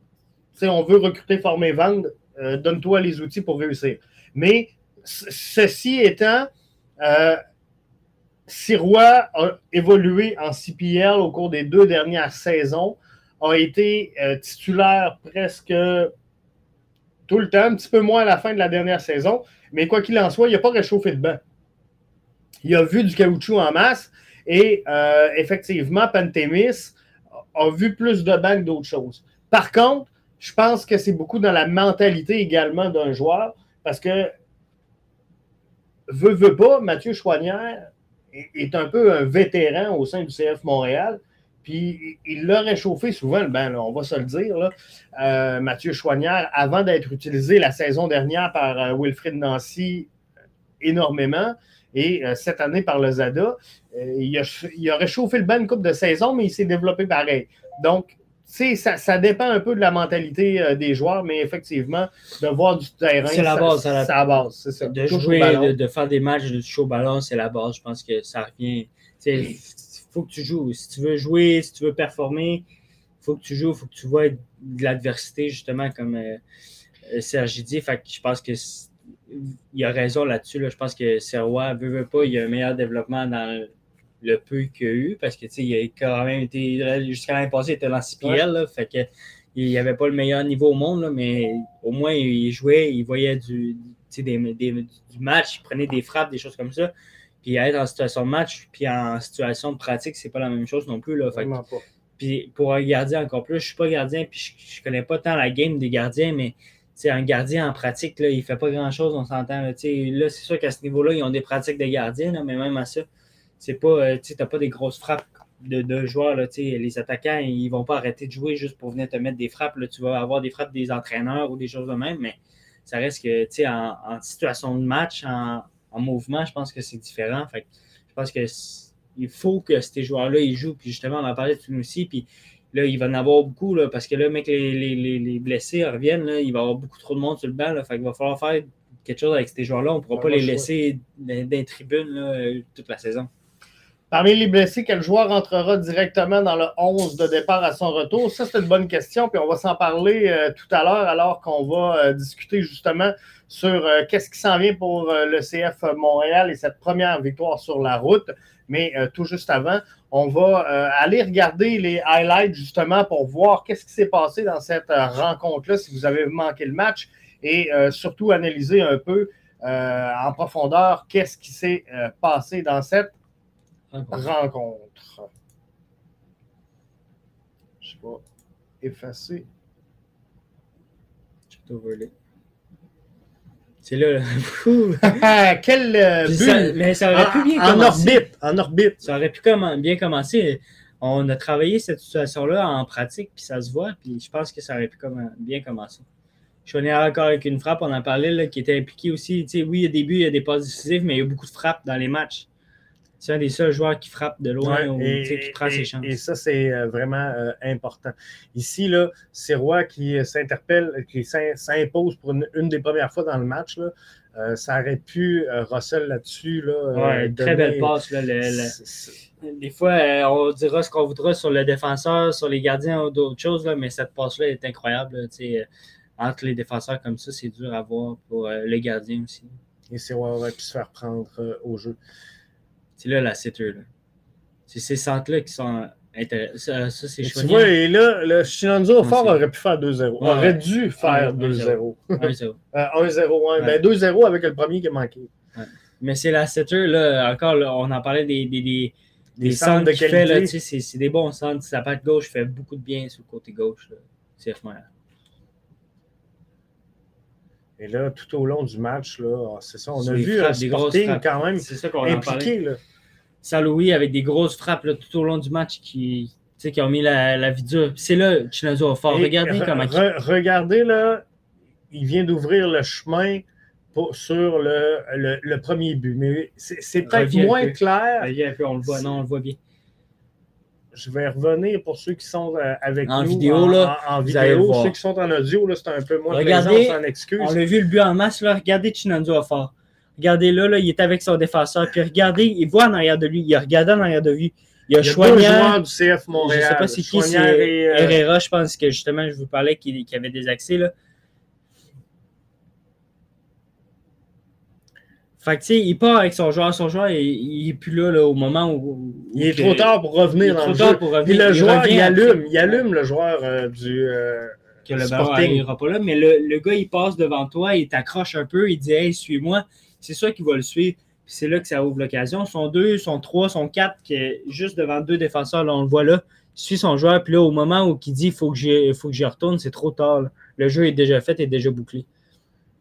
on veut recruter, former, vendre. Euh, donne-toi les outils pour réussir. Mais ceci étant, euh, Sirois a évolué en CPL au cours des deux dernières saisons, a été euh, titulaire presque tout le temps, un petit peu moins à la fin de la dernière saison, mais quoi qu'il en soit, il n'a pas réchauffé de banc. Il a vu du caoutchouc en masse et effectivement, Pantémis a vu plus de banc que d'autres choses. Par contre, je pense que c'est beaucoup dans la mentalité également d'un joueur parce que veut, veut pas, Mathieu Chouanière est un peu un vétéran au sein du CF Montréal. Puis il l'a réchauffé souvent, ben, on va se le dire, là, euh, Mathieu Chouanière, avant d'être utilisé la saison dernière par euh, Nancy énormément et euh, cette année par le Zada. il, a, il, a, réchauffé le banc une coupe de saison, mais il s'est développé pareil. Donc, ça, ça dépend un peu de la mentalité euh, des joueurs, mais effectivement, de voir du terrain, c'est la base. C'est la base, c'est ça. De jouer, de, faire des matchs de chaud ballon, c'est la base. Je pense que ça revient. Il faut que tu joues. Si tu veux jouer, si tu veux performer, il faut que tu joues, il faut que tu vois de l'adversité, justement, comme euh, Serge dit. Fait je pense que il a raison là-dessus. Je pense que Serrois veut, veut pas, il y a un meilleur développement dans le peu qu'il a eu, parce que il a quand même été, jusqu'à l'année passée, il était dans CPL, fait que il n'y avait pas le meilleur niveau au monde, mais au moins il jouait, il voyait du, des, du match, il prenait des frappes, des choses comme ça. Puis être en situation de match, puis en situation de pratique, c'est pas la même chose non plus. Là, fait, Puis pour un gardien encore plus, je suis pas gardien, puis je, ne connais pas tant la game des gardiens, mais un gardien en pratique, là, il fait pas grand chose, on s'entend. Là, c'est sûr qu'à ce niveau-là, ils ont des pratiques de gardien, mais même à ça, c'est pas, euh, tu n'as pas des grosses frappes de, joueurs. Là, les attaquants, ils vont pas arrêter de jouer juste pour venir te mettre des frappes. Là. Tu vas avoir des frappes des entraîneurs ou des choses de même, mais ça reste que en, en situation de match, en, mouvement, je pense que c'est différent. Fait je pense que il faut que ces joueurs-là ils jouent. Puis justement, on en parlait de nous aussi. Puis là, il va en avoir beaucoup là, parce que là, mec, les, les, blessés reviennent. Là, il va y avoir beaucoup trop de monde sur le banc. Là, fait va falloir faire quelque chose avec ces joueurs-là. On ne pourra pas les laisser dans, dans les toute la saison. Parmi les blessés, quel joueur entrera directement dans le 11 de départ à son retour? Ça, c'est une bonne question, puis on va s'en parler euh, tout à l'heure alors qu'on va euh, discuter justement sur euh, qu'est-ce qui s'en vient pour le CF Montréal et cette première victoire sur la route. Mais tout juste avant, on va aller regarder les highlights justement pour voir qu'est-ce qui s'est passé dans cette rencontre-là, si vous avez manqué le match, et surtout analyser un peu en profondeur qu'est-ce qui s'est passé dans cette rencontre. Je vais effacer. C'est là. <laughs> <laughs> Quel euh, but! mais ça aurait pu bien en, orbite, en orbite. Ça aurait pu bien commencer. on a travaillé cette situation-là en pratique, puis ça se voit, puis je pense que ça aurait pu comme, bien commencer. Je suis encore avec une frappe, on en parlait, là, qui était impliqué aussi. Tu sais, oui, au début, il y a des passes décisives, mais il y a beaucoup de frappes dans les matchs. C'est un des seuls joueurs qui frappe de loin ou qui prend ses chances. Et ça, c'est euh, vraiment euh, important. Ici, là, c'est Roy qui s'interpelle, qui s'impose pour une, des premières fois dans le match. Là. Euh, ça aurait pu, Russell là-dessus. Là, très belle passe. Là, des fois, on dira ce qu'on voudra sur le défenseur, sur les gardiens ou d'autres choses, là, mais cette passe-là est incroyable. entre les défenseurs comme ça, c'est dur à voir pour euh, le gardien aussi. Et c'est aurait pu se faire prendre euh, au jeu. C'est là la sitter. C'est ces centres-là qui sont intéressants. Ça, c'est Tu vois, et là, le Shinonzo fort aurait pu faire 2-0. aurait dû faire 2-0. 1-0. 1-0, Ben 2-0 avec le premier qui a manqué. Mais c'est la sitter, là, encore, on en parlait des, des, des, des centres, de qualité. C'est des bons centres. Sa patte gauche fait beaucoup de bien sur le côté gauche. C'est vraiment. Et là, tout au long du match, là, ah, c'est ça, on a vu un Sporting quand même ça impliqué. Là. Saint-Louis avec des grosses frappes là, tout au long du match qui, qui ont mis la, la vie dure. C'est là, Chinazo a fort. Regardez comment. regardez, là, il vient d'ouvrir le chemin pour, sur le, le, premier but. Mais c'est peut-être moins clair. on le voit, non, on le voit bien je vais revenir pour ceux qui sont euh, avec en nous vidéo, en, là, en, vidéo. Ceux qui sont en audio, c'est un peu moins regardez, en excuse. On a vu le but en masse. Là. Regardez Chinanzo fort. Regardez là, là, il est avec son défenseur. Puis regardez, il voit en arrière de lui. Il a regardé en arrière de lui. Il y a, Chouanière. du CF Montréal. Je ne sais pas c'est qui, c'est euh, Herrera, je pense que justement, je vous parlais qu'il avait des accès. Là. Fait que, tu sais, il part avec son joueur. Son joueur, il n'est plus là, là, au moment où. il est trop tard pour revenir dans le jeu. Pour revenir. Puis le joueur, il allume, il allume le joueur euh, du. Euh, que le ballon n'ira pas là, mais le, le, gars, il passe devant toi, il t'accroche un peu, il dit Hey, suis-moi. C'est sûr qu'il va le suivre. Puis c'est là que ça ouvre l'occasion. Son deux, son trois, son quatre, qui est juste devant deux défenseurs, là, on le voit là. Il suit son joueur, puis là, au moment où il dit Il faut que j'y retourne, c'est trop tard. Le jeu est déjà fait, est déjà bouclé.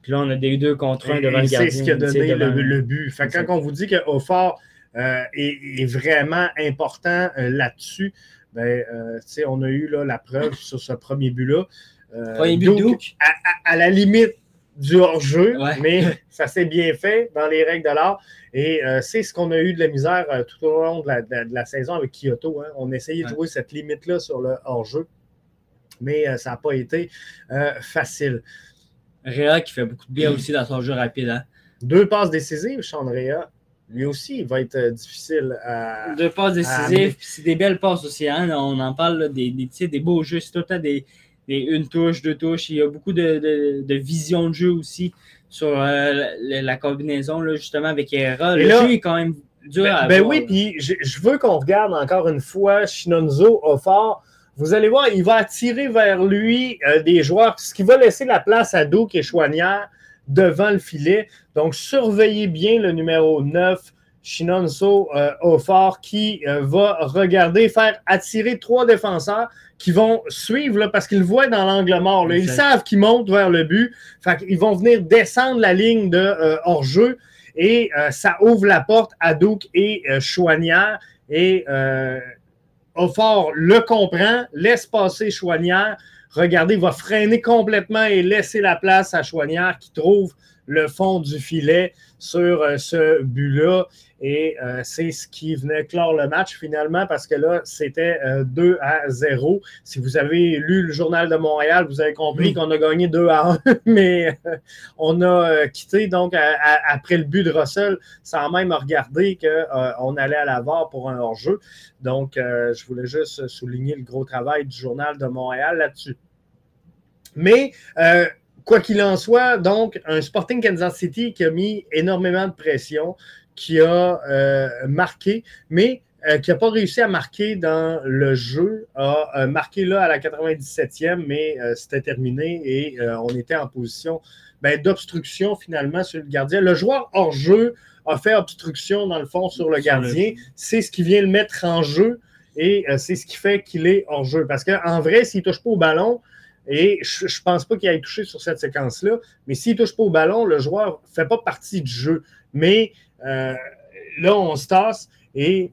Puis là, on a des deux contre un devant le gardien. C'est ce qui a donné le, but. Fait quand on vous dit que Offort euh, est, vraiment important euh, là-dessus, ben, euh, on a eu là, la preuve sur ce premier but-là. premier but Duke, à, la limite du hors-jeu, mais <laughs> ça s'est bien fait dans les règles de l'art. Et c'est ce qu'on a eu de la misère tout au long de la, saison avec Kyoto. Hein. On a essayé de jouer cette limite-là sur le hors-jeu, mais ça n'a pas été facile. Réa qui fait beaucoup de bien aussi dans son jeu rapide. Hein? Deux passes décisives, Sean Réa. Lui aussi, il va être euh, difficile à. Deux passes décisives, puis c'est des belles passes aussi. Hein? On en parle des, des, des beaux jeux. C'est tout le temps des, une touche, deux touches. Il y a beaucoup de, de, vision de jeu aussi sur euh, la, combinaison, là, justement, avec Hera. Le jeu est quand même dur ben, à Ben oui, puis je, veux qu'on regarde encore une fois Shinonzo au fort vous allez voir, il va attirer vers lui euh, des joueurs, ce qui va laisser la place à Douk et Chouanière devant le filet. Donc, surveillez bien le numéro 9, Shinonso euh, qui euh, va regarder, faire attirer trois défenseurs qui vont suivre parce qu'ils le voient dans l'angle mort. Ils savent qu'ils montent vers le but. Ils vont venir descendre la ligne de hors-jeu et ça ouvre la porte à Douk et Chouanière. Et Offort le comprend, laisse passer Chouanière. Regardez, il va freiner complètement et laisser la place à Chouanière qui trouve le fond du filet sur euh, ce but-là. Et euh, c'est ce qui venait clore le match finalement parce que là, c'était 2 euh, à 0. Si vous avez lu le journal de Montréal, vous avez compris qu'on a gagné 2 à 1, <laughs> mais on a quitté donc après le but de Russell sans même regarder qu'on allait à l'avant pour un hors-jeu. Donc, je voulais juste souligner le gros travail du journal de Montréal là-dessus. Mais quoi qu'il en soit, donc, un Sporting Kansas City qui a mis énormément de pression, qui a euh, marqué, mais euh, qui n'a pas réussi à marquer dans le jeu, a marqué là à la 97e, mais euh, c'était terminé et on était en position ben, d'obstruction finalement sur le gardien. Le joueur hors jeu a fait obstruction dans le fond sur le gardien. C'est ce qui vient le mettre en jeu et c'est ce qui fait qu'il est hors jeu. Parce qu'en vrai, s'il ne touche pas au ballon, et je ne pense pas qu'il aille touché sur cette séquence-là. Mais s'il ne touche pas au ballon, le joueur ne fait pas partie du jeu. Mais euh, là, on se tasse et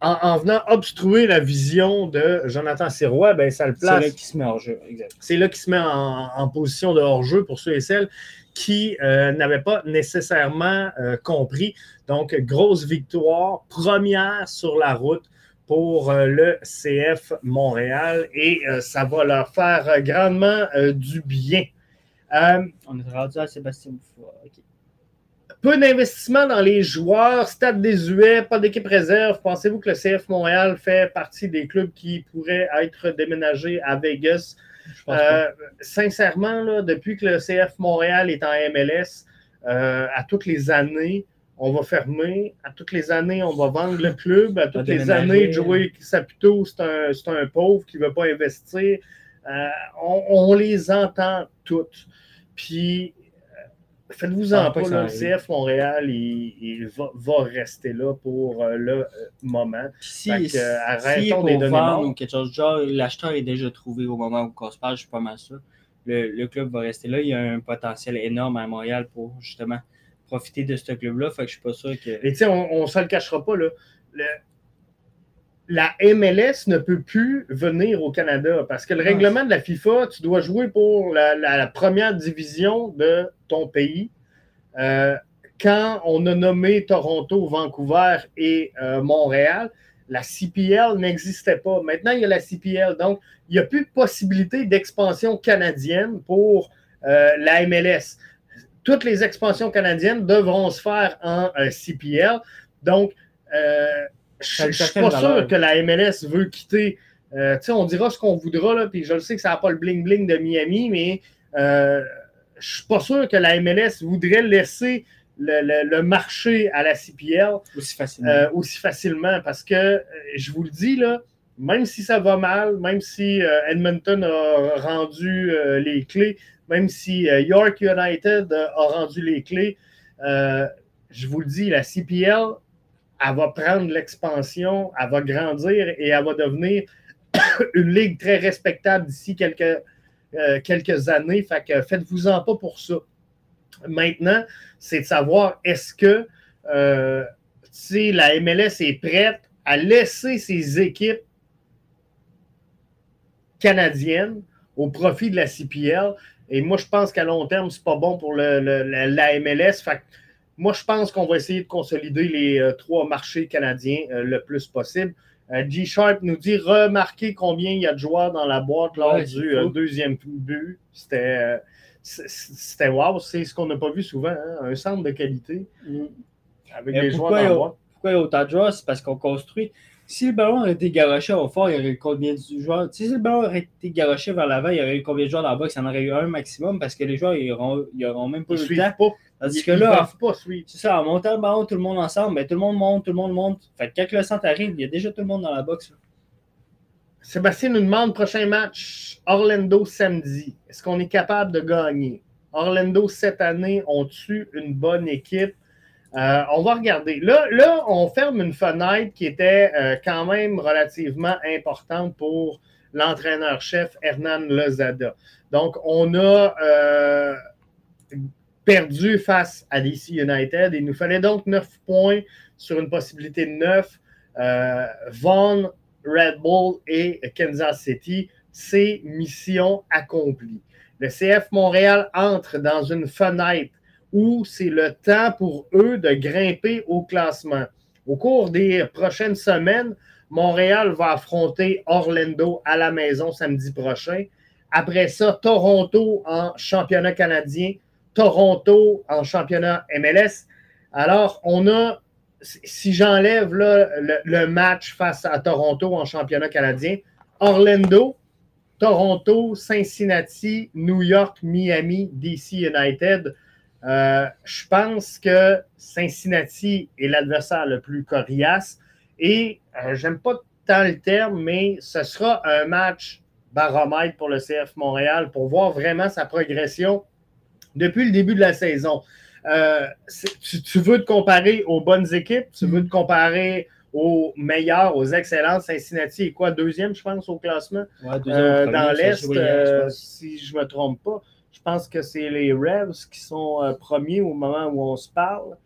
en, venant obstruer la vision de Jonathan Sirois, ben, ça le place. C'est là qu'il se met hors jeu, C'est là qu'il se met en, position de hors-jeu pour ceux et celles qui euh, n'avaient pas nécessairement euh, compris. Donc, grosse victoire, première sur la route pour euh, le CF Montréal et ça va leur faire grandement du bien. On est rendu à Sébastien Bouffard. Peu d'investissement dans les joueurs, stade désuet, pas d'équipe réserve. Pensez-vous que le CF Montréal fait partie des clubs qui pourraient être déménagés à Vegas? Euh, sincèrement, depuis que le CF Montréal est en MLS, euh, à toutes les années, on va fermer. À toutes les années, on va vendre le club. À toutes les années, Joey Saputo, c'est un, pauvre qui ne veut pas investir. Euh, on, on, les entend toutes. Puis Faites-vous en pas, le CF Montréal, il, va, rester là pour euh, le euh, moment. Si, si, arrêtons des données ou quelque chose genre, l'acheteur est déjà trouvé au moment où on se parle, je suis pas mal sûr. Le, club va rester là. Il y a un potentiel énorme à Montréal pour justement profiter de ce club-là. Fait que je suis pas sûr que. Et tu sais, on ne se le cachera pas, là. la MLS ne peut plus venir au Canada parce que le règlement de la FIFA, tu dois jouer pour la première division de ton pays. Euh, quand on a nommé Toronto, Vancouver et euh, Montréal, la CPL n'existait pas. Maintenant, il y a la CPL. Donc, il n'y a plus de possibilité d'expansion canadienne pour euh, la MLS. Toutes les expansions canadiennes devront se faire en CPL. Donc, je ne suis pas sûr que la MLS veut quitter. on dira ce qu'on voudra, là, puis je le sais que ça n'a pas le bling-bling de Miami, mais je ne suis pas sûr que la MLS voudrait laisser le, marché à la CPL aussi facilement. Euh, aussi facilement parce que, euh, je vous le dis, là, même si ça va mal, même si euh, Edmonton a rendu les clés, même si York United a rendu les clés, je vous le dis, la CPL, elle va prendre l'expansion, elle va grandir et elle va devenir <coughs> une ligue très respectable d'ici quelques euh, quelques années. Faites-vous-en pas pour ça. Maintenant, c'est de savoir est-ce que euh, la MLS est prête à laisser ses équipes canadiennes au profit de la CPL. Et moi, je pense qu'à long terme, c'est pas bon pour le, la, MLS. Fait moi, je pense qu'on va essayer de consolider les euh, trois marchés canadiens le plus possible. Euh, G-Sharp nous dit remarquez combien il y a de joueurs dans la boîte lors du euh, deuxième but. C'était euh, c'était wow, c'est ce qu'on n'a pas vu souvent, hein, un centre de qualité mm. avec des joueurs dans la boîte. Pourquoi il y a autant de joueurs? C'est parce qu'on construit. Si le ballon aurait été garoché au fort, il y aurait eu combien de joueurs? Si le ballon aurait été garoché vers l'avant, il y aurait eu combien de joueurs dans la box Il y en aurait eu un maximum parce que les joueurs, ils n'auront même pas eu le temps. Tandis que là, c'est ça, en montant le ballon, tout le monde ensemble, mais ben, tout le monde monte, tout le monde monte. Fait que quand le centre arrive, il y a déjà tout le monde dans la boxe. Sébastien nous demande prochain match Orlando samedi. Est-ce qu'on est capable de gagner? Orlando cette année ont-tu une bonne équipe? Euh, on va regarder. Là, on ferme une fenêtre qui était euh, quand même relativement importante pour l'entraîneur-chef Hernan Lozada. Donc, on a euh, perdu face à DC United. Il nous fallait donc 9 points sur une possibilité de 9. Euh, Vaughan, Red Bull et Kansas City, c'est mission accomplie. Le CF Montréal entre dans une fenêtre où c'est le temps pour eux de grimper au classement. Au cours des prochaines semaines, Montréal va affronter Orlando à la maison samedi prochain. Après ça, Toronto en championnat canadien, Toronto en championnat MLS. Alors, on a, si j'enlève le, match face à Toronto en championnat canadien, Orlando, Toronto, Cincinnati, New York, Miami, DC United. Euh, je pense que Cincinnati est l'adversaire le plus coriace et euh, j'aime pas tant le terme, mais ce sera un match baromètre pour le CF Montréal pour voir vraiment sa progression depuis le début de la saison. Euh, tu, veux te comparer aux bonnes équipes, tu veux te comparer aux meilleurs, aux excellentes. Cincinnati est quoi, deuxième, je pense, au classement? Euh, dans l'Est, si je ne me trompe pas. Je pense que c'est les Revs qui sont premiers au moment où on se parle.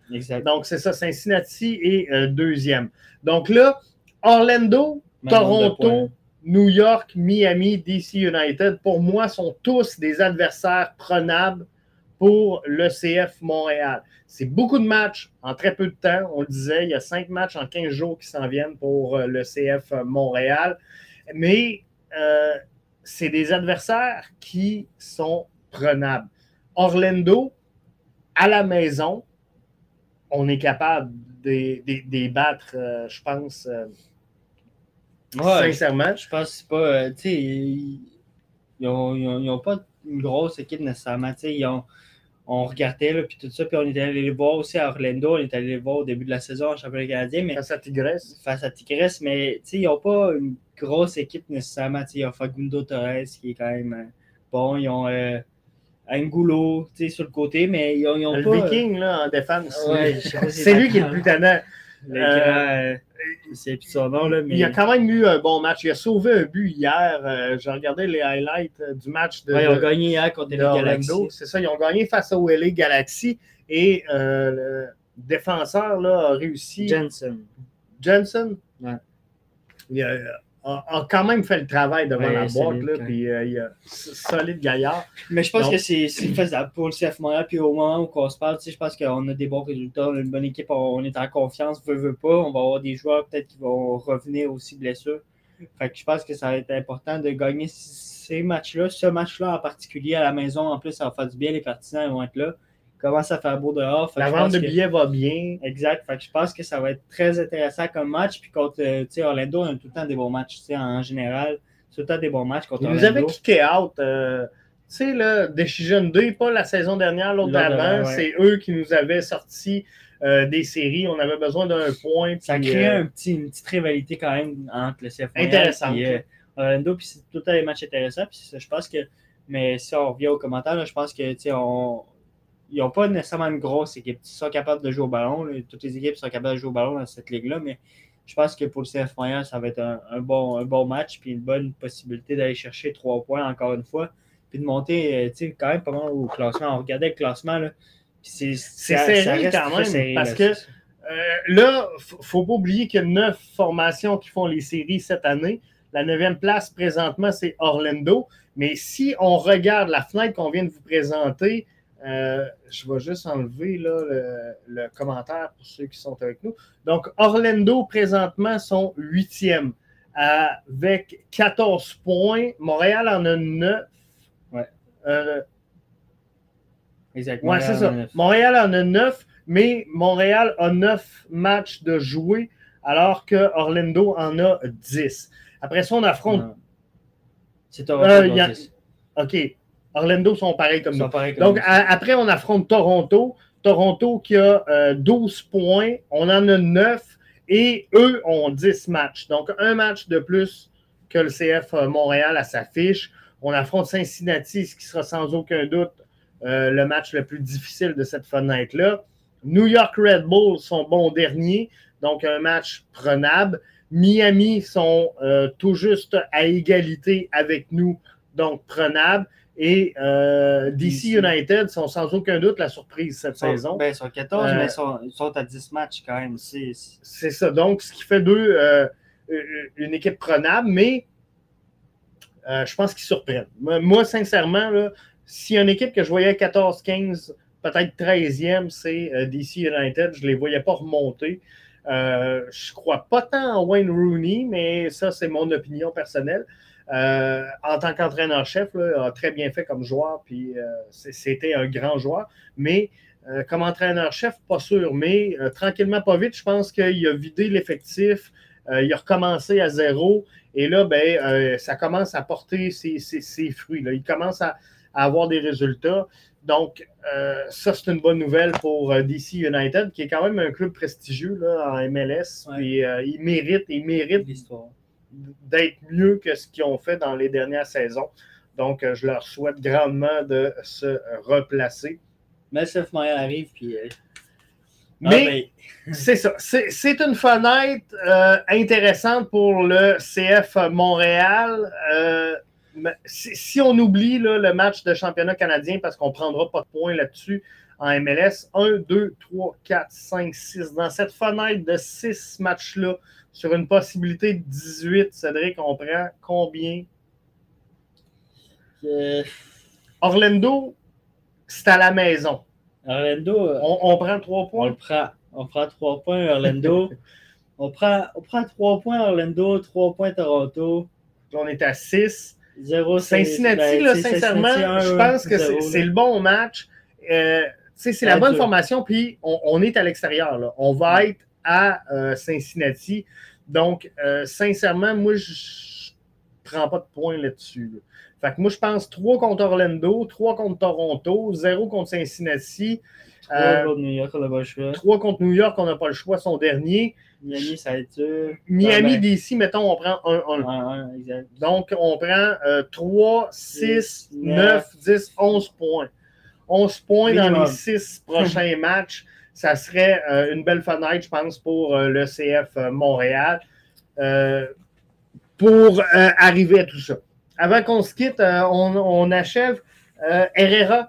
Donc, c'est ça, Cincinnati est deuxième. Donc là, Orlando, Même Toronto. New York, Miami, DC United, pour moi, sont tous des adversaires prenables pour le CF Montréal. C'est beaucoup de matchs en très peu de temps. On le disait, il y a cinq matchs en 15 jours qui s'en viennent pour euh, le CF Montréal. Mais euh, c'est des adversaires qui sont prenables. Orlando, à la maison, on est capable de de- de les battre, euh, je pense, euh, Ouais, sincèrement. Je pense que c'est pas. euh, tu sais, ils n'ont pas une grosse équipe nécessairement. Tu sais, ils ont- on regardait, là, puis tout ça, puis on était allé les voir aussi à Orlando. On est allé les voir au début de la saison en championnat canadien, mais Face à Tigresse. face à Tigres, mais ils n'ont pas une grosse équipe nécessairement. Sais, ils ont Facundo Torres qui est quand même bon. Ils ont euh, Angulo tu sais, sur le côté, mais ils ont, ils ont Le pas. euh, Viking, là, en défense. Ouais, c'est lui qui est le plus tannant. Le euh, sais plus son nom, là, mais. Il a quand même eu un bon match. Il a sauvé un but hier. Euh, J'ai regardé les highlights euh, du match de, Ouais, ils ont gagné hier contre les. Galaxy. C'est ça, ils ont gagné face au LA Galaxy. Et euh, le défenseur là, a réussi. Jensen. Johnson, Ouais. il a, a- a quand même fait le travail devant Ouais, la boîte. solide, Là, puis, euh, il a s- solide gaillard. Mais je pense Donc- que c'est c'est faisable pour le CF Montréal. Puis au moment où on se parle, tu sais, je pense qu'on a des bons résultats, on a une bonne équipe, on, on est en confiance, veut, veut pas. On va avoir des joueurs peut-être qui vont revenir aussi blessures. Fait que je pense que ça va être important de gagner ces matchs-là. Ce match-là en particulier à la maison, en plus, ça va faire du bien. Les partisans ils vont être là. Commence à faire beau dehors. La vente de que- billets va bien. Exact. Fait que je pense que ça va être très intéressant comme match. Puis contre euh, Orlando, on a tout le temps des bons matchs. En général, tout le temps des bons matchs contre Il nous avait kické out. euh, tu sais, là, Decision 2, pas la saison dernière, l'autre d'avant. ouais. C'est eux qui nous avaient sorti euh, des séries. On avait besoin d'un point. Ça crée euh, un petit, une petite rivalité quand même entre le CF et euh, Orlando. Puis c'est tout le temps des matchs intéressants. Puis je pense que, mais si on revient aux commentaires, là, je pense que tu sais, on, ils n'ont pas nécessairement une grosse équipe. Ils sont capables de jouer au ballon. là. Toutes les équipes sont capables de jouer au ballon dans cette ligue-là. Mais je pense que pour le CF Montréal, ça va être un, un bon, un bon match. Puis une bonne possibilité d'aller chercher trois points encore une fois. Puis de monter euh, tu sais, quand même pas mal au classement. On regardait le classement. Là, c'est serré quand même, serré, parce là, que-. Euh, là, faut pas oublier qu'il y a neuf formations qui font les séries cette année. La neuvième place, présentement, c'est Orlando. Mais si on regarde la fenêtre qu'on vient de vous présenter, euh, je vais juste enlever là, le, le commentaire pour ceux qui sont avec nous. Donc, Orlando, présentement, sont huitièmes avec 14 points. Montréal en a 9. Ouais. Euh, Exactement. Ouais, c'est ça. Montréal en a 9, mais Montréal a 9 matchs de jouer, alors que Orlando en a 10. Après ça, on affronte. C'est Toronto. Euh, qui ont y a- 10. OK. Orlando sont pareils comme nous. comme Donc, nous. à- après, on affronte Toronto. Toronto qui a euh, 12 points. On en a 9 et eux ont 10 matchs. Donc, un match de plus que le CF Montréal à sa fiche. On affronte Cincinnati, ce qui sera sans aucun doute euh, le match le plus difficile de cette fenêtre-là. New York Red Bulls sont bons derniers, donc un match prenable. Miami sont euh, tout juste à égalité avec nous, donc prenable. Et euh, DC. United sont sans aucun doute la surprise cette sont- saison. ben, ils sont 14, Euh, mais ils sont, ils sont à 10 matchs quand même. C'est- ça. Donc, ce qui fait d'eux euh, une équipe prenable, mais je pense qu'ils surprennent. Moi, sincèrement, s'il y a une équipe que je voyais 14-15, peut-être 13e, c'est DC United. Je ne les voyais pas remonter. Je ne crois pas tant en Wayne Rooney, mais ça, c'est mon opinion personnelle. Euh, en tant qu'entraîneur-chef, il a très bien fait comme joueur, puis euh, c'était un grand joueur. Mais euh, comme entraîneur-chef, pas sûr. Mais tranquillement, pas vite, je pense qu'il a vidé l'effectif. il a recommencé à zéro. Et là, ben, ça commence à porter ses, ses- ses fruits. là. Il commence à, à avoir des résultats. Donc, ça, c'est une bonne nouvelle pour DC United, qui est quand même un club prestigieux là, en MLS. Ouais. Puis, il mérite, il mérite l'histoire. D'être mieux que ce qu'ils ont fait dans les dernières saisons. Donc, euh, je leur souhaite grandement de se replacer. Mais CF Montréal arrive, puis. euh, Mais ah, c'est ça. C'est une fenêtre euh, intéressante pour le CF Montréal. Euh, si, si on oublie là, le match de championnat canadien, parce qu'on ne prendra pas de points là-dessus en MLS. 1, 2, 3, 4, 5, 6. Dans cette fenêtre de 6 matchs-là, sur une possibilité de 18, Cédric, on prend combien? Euh, Orlando, c'est à la maison. Orlando, euh, On, on prend 3 on points. le prend. On prend 3 points Orlando. <laughs> on, prend, on prend 3 points Orlando, 3 points Toronto, On est à 6. 0 Cincinnati, là, sincèrement, je pense que c'est- le bon match. Euh, c'est la bonne formation, puis on, on est à l'extérieur. On va être à euh, Cincinnati. Donc, euh, sincèrement, moi, je je prends pas de points là-dessus. là. Fait que moi, je pense 3 contre Orlando, 3 contre Toronto, 0 contre Cincinnati, 3 Euh, contre New York, on n'a pas le choix. 3 contre New York, on n'a pas le choix, son dernier. Miami, ça va être dur. Miami, ben, DC, mettons, on prend 1-1. un, un, exact. Donc, on prend euh, 3, 6, Six, 9, 10, 11 points. 11 points dans Minimum. les 6 prochains <laughs> matchs. Ça serait euh, une belle fenêtre, je pense, pour euh, le CF euh, Montréal euh, pour arriver à tout ça. Avant qu'on se quitte, on, on achève. Herrera,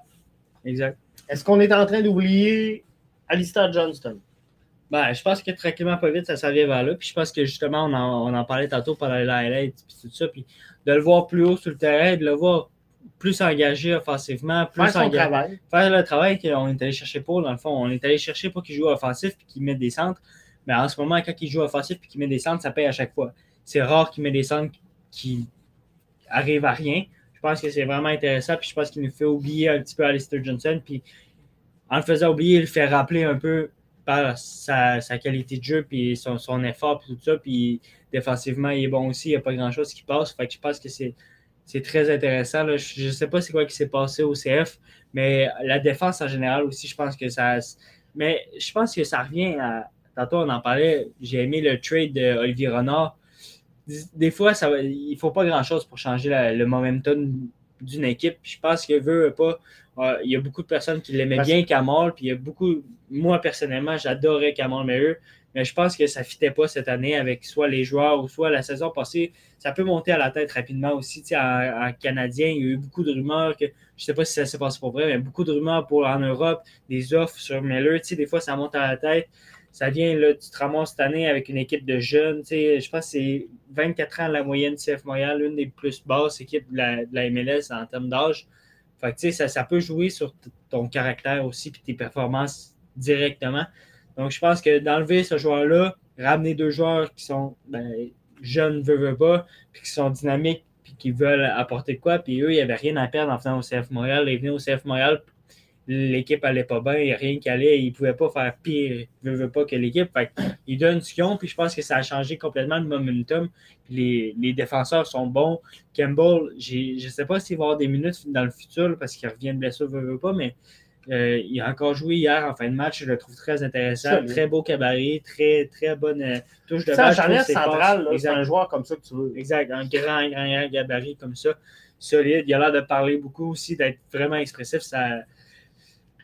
Exact. est-ce qu'on est en train d'oublier Alistair Johnston? Ben, je pense que tranquillement, pas vite, ça s'en vient vers là. Puis je pense que justement, on en, on en parlait tantôt pendant les highlights puis tout ça. Puis de le voir plus haut sur le terrain, de le voir plus engagé offensivement, plus Faire son engagé. travail. faire le travail qu'on est allé chercher pour, dans le fond. On est allé chercher pour qu'il joue offensif et qu'il mette des centres. Mais en ce moment, quand il joue offensif et qu'il met des centres, ça paye à chaque fois. C'est rare qu'il met des centres qui arrivent à rien. Je pense que c'est vraiment intéressant. Puis je pense qu'il nous fait oublier un petit peu Alistair Johnson. Puis en le faisant oublier, il le fait rappeler un peu par sa, sa qualité de jeu puis son, son effort puis tout ça. Puis défensivement, il est bon aussi. Il n'y a pas grand-chose qui passe. Fait que je pense que c'est c'est très intéressant. là. Je ne sais pas c'est quoi qui s'est passé au CF, mais la défense en général aussi, je pense que ça. Mais je pense que ça revient à. Tantôt, on en parlait. J'ai aimé le trade d'Olivier Renard. Des fois, ça, il ne faut pas grand-chose pour changer la- le momentum d'une équipe. Je pense que veut pas. euh, il y a beaucoup de personnes qui l'aimaient bien, Kamal. Puis il y a beaucoup. Moi, personnellement, j'adorais Kamal Meilleur. Mais je pense que ça ne fitait pas cette année avec soit les joueurs ou soit la saison passée ça peut monter à la tête rapidement aussi. En, en Canadien, il y a eu beaucoup de rumeurs que, je ne sais pas si ça s'est passé pour vrai, mais beaucoup de rumeurs pour en Europe, des offres sur Miller. Des fois, ça monte à la tête. Ça vient, là, tu te ramasses cette année avec une équipe de jeunes. Je pense que c'est 24 ans la moyenne du CF Montréal, l'une des plus basses équipes de la, MLS en termes d'âge. Fait que, ça, ça peut jouer sur ton caractère aussi puis tes performances directement. Donc, je pense que d'enlever ce joueur-là, ramener deux joueurs qui sont ben, jeunes, veut, veut pas, puis qui sont dynamiques, puis qui veulent apporter quoi. Puis eux, il n'y avait rien à perdre en venant au CF Montréal. Ils venaient au CF Montréal, l'équipe allait pas bien, il n'y a rien qui allait, ils ne pouvaient pas faire pire, veut, veut pas que l'équipe. Ils donnent ce qu'ils ont, puis je pense que ça a changé complètement le momentum. Puis les, défenseurs sont bons. Campbell, je ne sais pas s'il va avoir des minutes dans le futur, parce qu'il revient de blessure, veut, veut pas, mais euh, il a encore joué hier en fin de match. Je le trouve très intéressant. Très beau cabaret, très, très bonne euh, touche de balle. C'est Exact. un joueur comme ça que tu veux. Exact, un grand, grand, grand gabarit comme ça, solide. Il a l'air de parler beaucoup aussi, d'être vraiment expressif. Ça...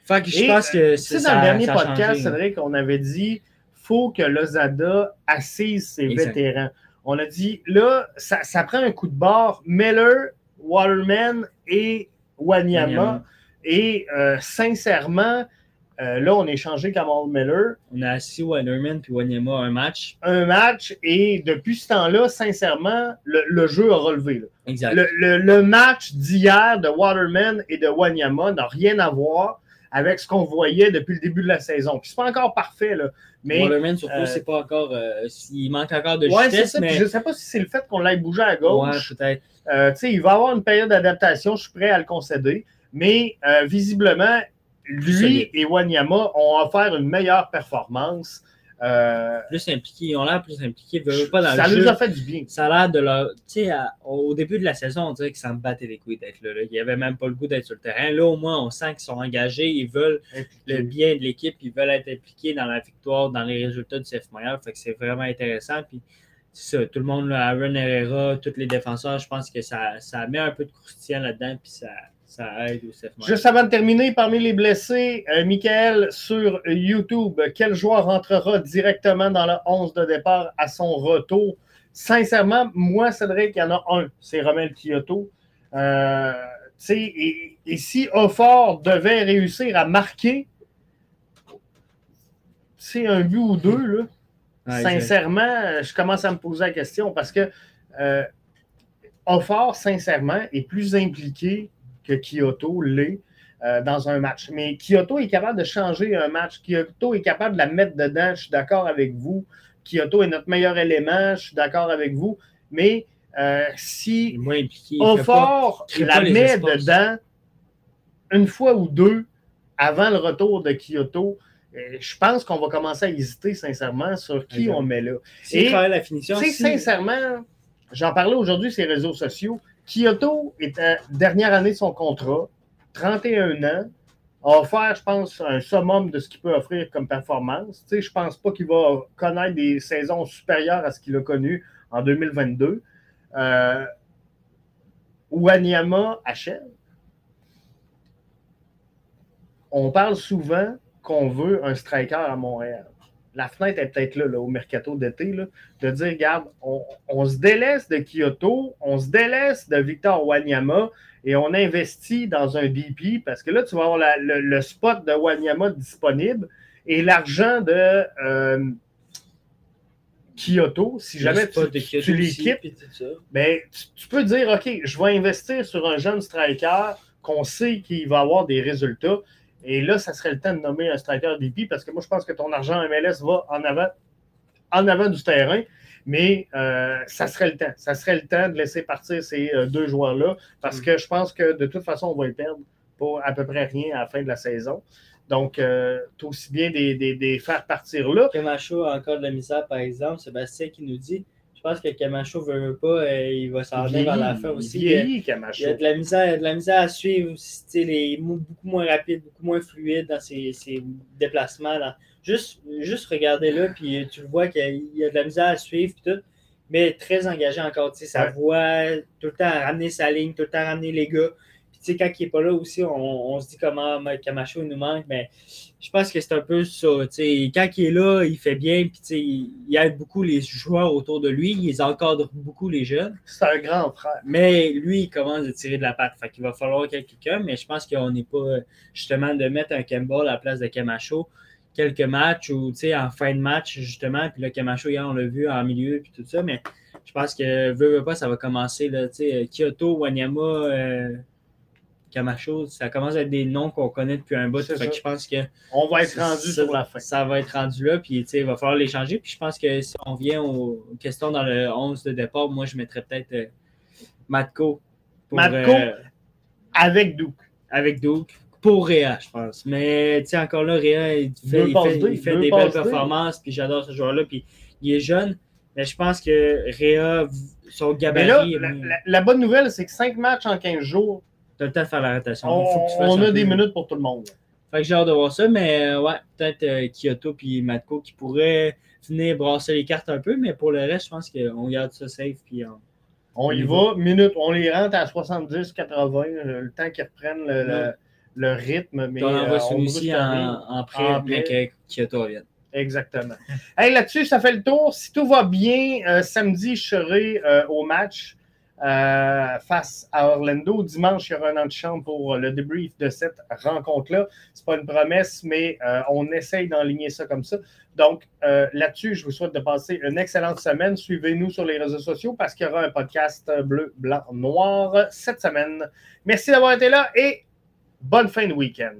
Fait que je Et, pense que c'est ça. dans le dernier ça podcast. Cédric, on avait dit faut que Lozada assise ses Exact. vétérans. On a dit là, ça, ça prend un coup de barre. Miller, Waterman et Wanyama. Wanyama. Et euh, sincèrement, euh, là, on a échangé Kamal Miller On a assis Waterman puis Wanyama un match. un match et depuis ce temps-là, sincèrement, le, le jeu a relevé. là. Exact. Le, le- le match d'hier de Waterman et de Wanyama n'a rien à voir avec ce qu'on voyait depuis le début de la saison. Puis c'est pas encore parfait, là. Mais Waterman, surtout, euh, c'est pas encore. euh, il manque encore de ouais, justesse, ça. Mais. je sais pas si c'est le fait qu'on l'ait bougé à Ouais, gauche. peut-être. Tu sais, il va avoir une période d'adaptation, je suis prêt à le concéder. Mais euh, visiblement, lui et Wanyama ont offert une meilleure performance. Euh, Plus impliqués. Ils ont l'air plus impliqués. Pas dans ça le nous a fait du bien. Ça a l'air de leur. Tu sais, au début de la saison, on dirait qu'ils s'en battaient les couilles d'être là, là. Ils n'avaient même pas le goût d'être sur le terrain. Là, au moins, on sent qu'ils sont engagés. Ils veulent le bien de l'équipe. Ils veulent être impliqués dans la victoire, dans les résultats du CF Montréal. Fait que c'est vraiment intéressant. Puis, ça. Tout le monde, là, Aaron Herrera, tous les défenseurs, je pense que ça, ça met un peu de croustillant là-dedans. Puis, ça, ça aide. Juste avant de terminer, parmi les blessés, euh, Michael sur YouTube, quel joueur rentrera directement dans le 11 de départ à son retour? Sincèrement, moi, Cédric, il y en a un, c'est Romel Kyoto. Euh, et, et si Offort devait réussir à marquer c'est un but ou deux, là, sincèrement, je commence à me poser la question parce que euh, Offort, sincèrement, est plus impliqué que Kyoto l'est euh, dans un match. Mais Kyoto est capable de changer un match. Kyoto est capable de la mettre dedans. Je suis d'accord avec vous. Kyoto est notre meilleur élément. Je suis d'accord avec vous. Mais euh, si Offort la met dedans une fois ou deux avant le retour de Kyoto, euh, je pense qu'on va commencer à hésiter sincèrement sur qui on met là. Et la finition. Sincèrement, j'en parlais aujourd'hui sur les réseaux sociaux. Kyoto est à dernière année de son contrat, 31 ans, a offert, je pense, un summum de ce qu'il peut offrir comme performance. Tu sais, je ne pense pas qu'il va connaître des saisons supérieures à ce qu'il a connu en 2022. Euh, Wanyama achève. On parle souvent qu'on veut un striker à Montréal. La fenêtre est peut-être là, au mercato d'été, de dire, regarde, on, se délaisse de Kyoto, on se délaisse de Victor Wanyama et on investit dans un DP parce que là, tu vas avoir le, spot de Wanyama disponible et l'argent de euh, Kyoto, si jamais tu, tu l'équipes, ben, tu, peux dire, OK, je vais investir sur un jeune striker qu'on sait qu'il va avoir des résultats. Et là, ça serait le temps de nommer un striker DP parce que moi, je pense que ton argent MLS va en avant, en avant du terrain. Mais euh, ça serait le temps. Ça serait le temps de laisser partir ces euh, deux joueurs-là parce mm. que je pense que de toute façon, on va les perdre pour à peu près rien à la fin de la saison. Donc, euh, aussi bien des, des, faire partir là. Camacho a encore de la misère, par exemple. Sébastien qui nous dit pense que Camacho veut pas, et il va s'en venir vers la fin aussi. Il, Camacho. il y a de la misère, de la misère à suivre. Les, beaucoup moins rapide, beaucoup moins fluide dans ses, ses déplacements. Juste, juste regardez-le, puis tu le vois qu'il y a de la misère à suivre, puis tout, mais très engagé encore. Sa voix, tout le temps à ramener sa ligne, tout le temps à ramener les gars quand il n'est pas là aussi, on, se dit comment Camacho nous manque, mais je pense que c'est un peu ça. Quand il est là, il fait bien, puis il aide beaucoup les joueurs autour de lui, il encadre beaucoup les jeunes. C'est un grand frère. Mais lui, il commence à tirer de la patte. Fait qu'il va falloir quelqu'un, mais je pense qu'on n'est pas justement de mettre un Campbell à la place de Camacho quelques matchs ou en fin de match, justement. Puis là, Camacho, hier, on l'a vu en milieu, puis tout ça, mais je pense que veut, veut pas, ça va commencer. Là, Kyoto, Wanyama, euh, Camacho, ça commence à être des noms qu'on connaît depuis un bout. Fait que je pense que. On va être rendu sur la fin. Ça va être rendu là, puis il va falloir les changer. Puis je pense que si on vient aux questions dans le 11 de départ, moi, je mettrais peut-être euh, Matko. Matko euh, avec Duke. Avec Duke. Pour Réa, je pense. Mais tu sais, encore là, Réa, il fait, il fait, des belles performances, puis j'adore ce joueur-là. Puis il est jeune, mais je pense que Réa, son gabarit. Mais là, la, bonne nouvelle, c'est que 5 matchs en 15 jours, tu as le temps de faire la rotation. On, a des minutes pour tout le monde. Fait que j'ai hâte de voir ça, mais euh, ouais, peut-être euh, Kyoto puis Matko qui pourraient venir brasser les cartes un peu, mais pour le reste, je pense qu'on garde ça safe. Puis on, on y va, minute, on les rentre à 70, 80, le temps qu'ils reprennent le, le, rythme. Mais, on envoie celui-ci en, en, prêt, mais que Kyoto revienne. Exactement. hey, Là-dessus, ça fait le tour. Si tout va bien, euh, samedi, je serai au match euh, face à Orlando. Dimanche, il y aura un antichambre pour le débrief de cette rencontre-là. Ce n'est pas une promesse, mais euh, on essaye d'enligner ça comme ça. Donc, euh, là-dessus, je vous souhaite de passer une excellente semaine. Suivez-nous sur les réseaux sociaux parce qu'il y aura un podcast bleu, blanc, noir cette semaine. Merci d'avoir été là et bonne fin de week-end.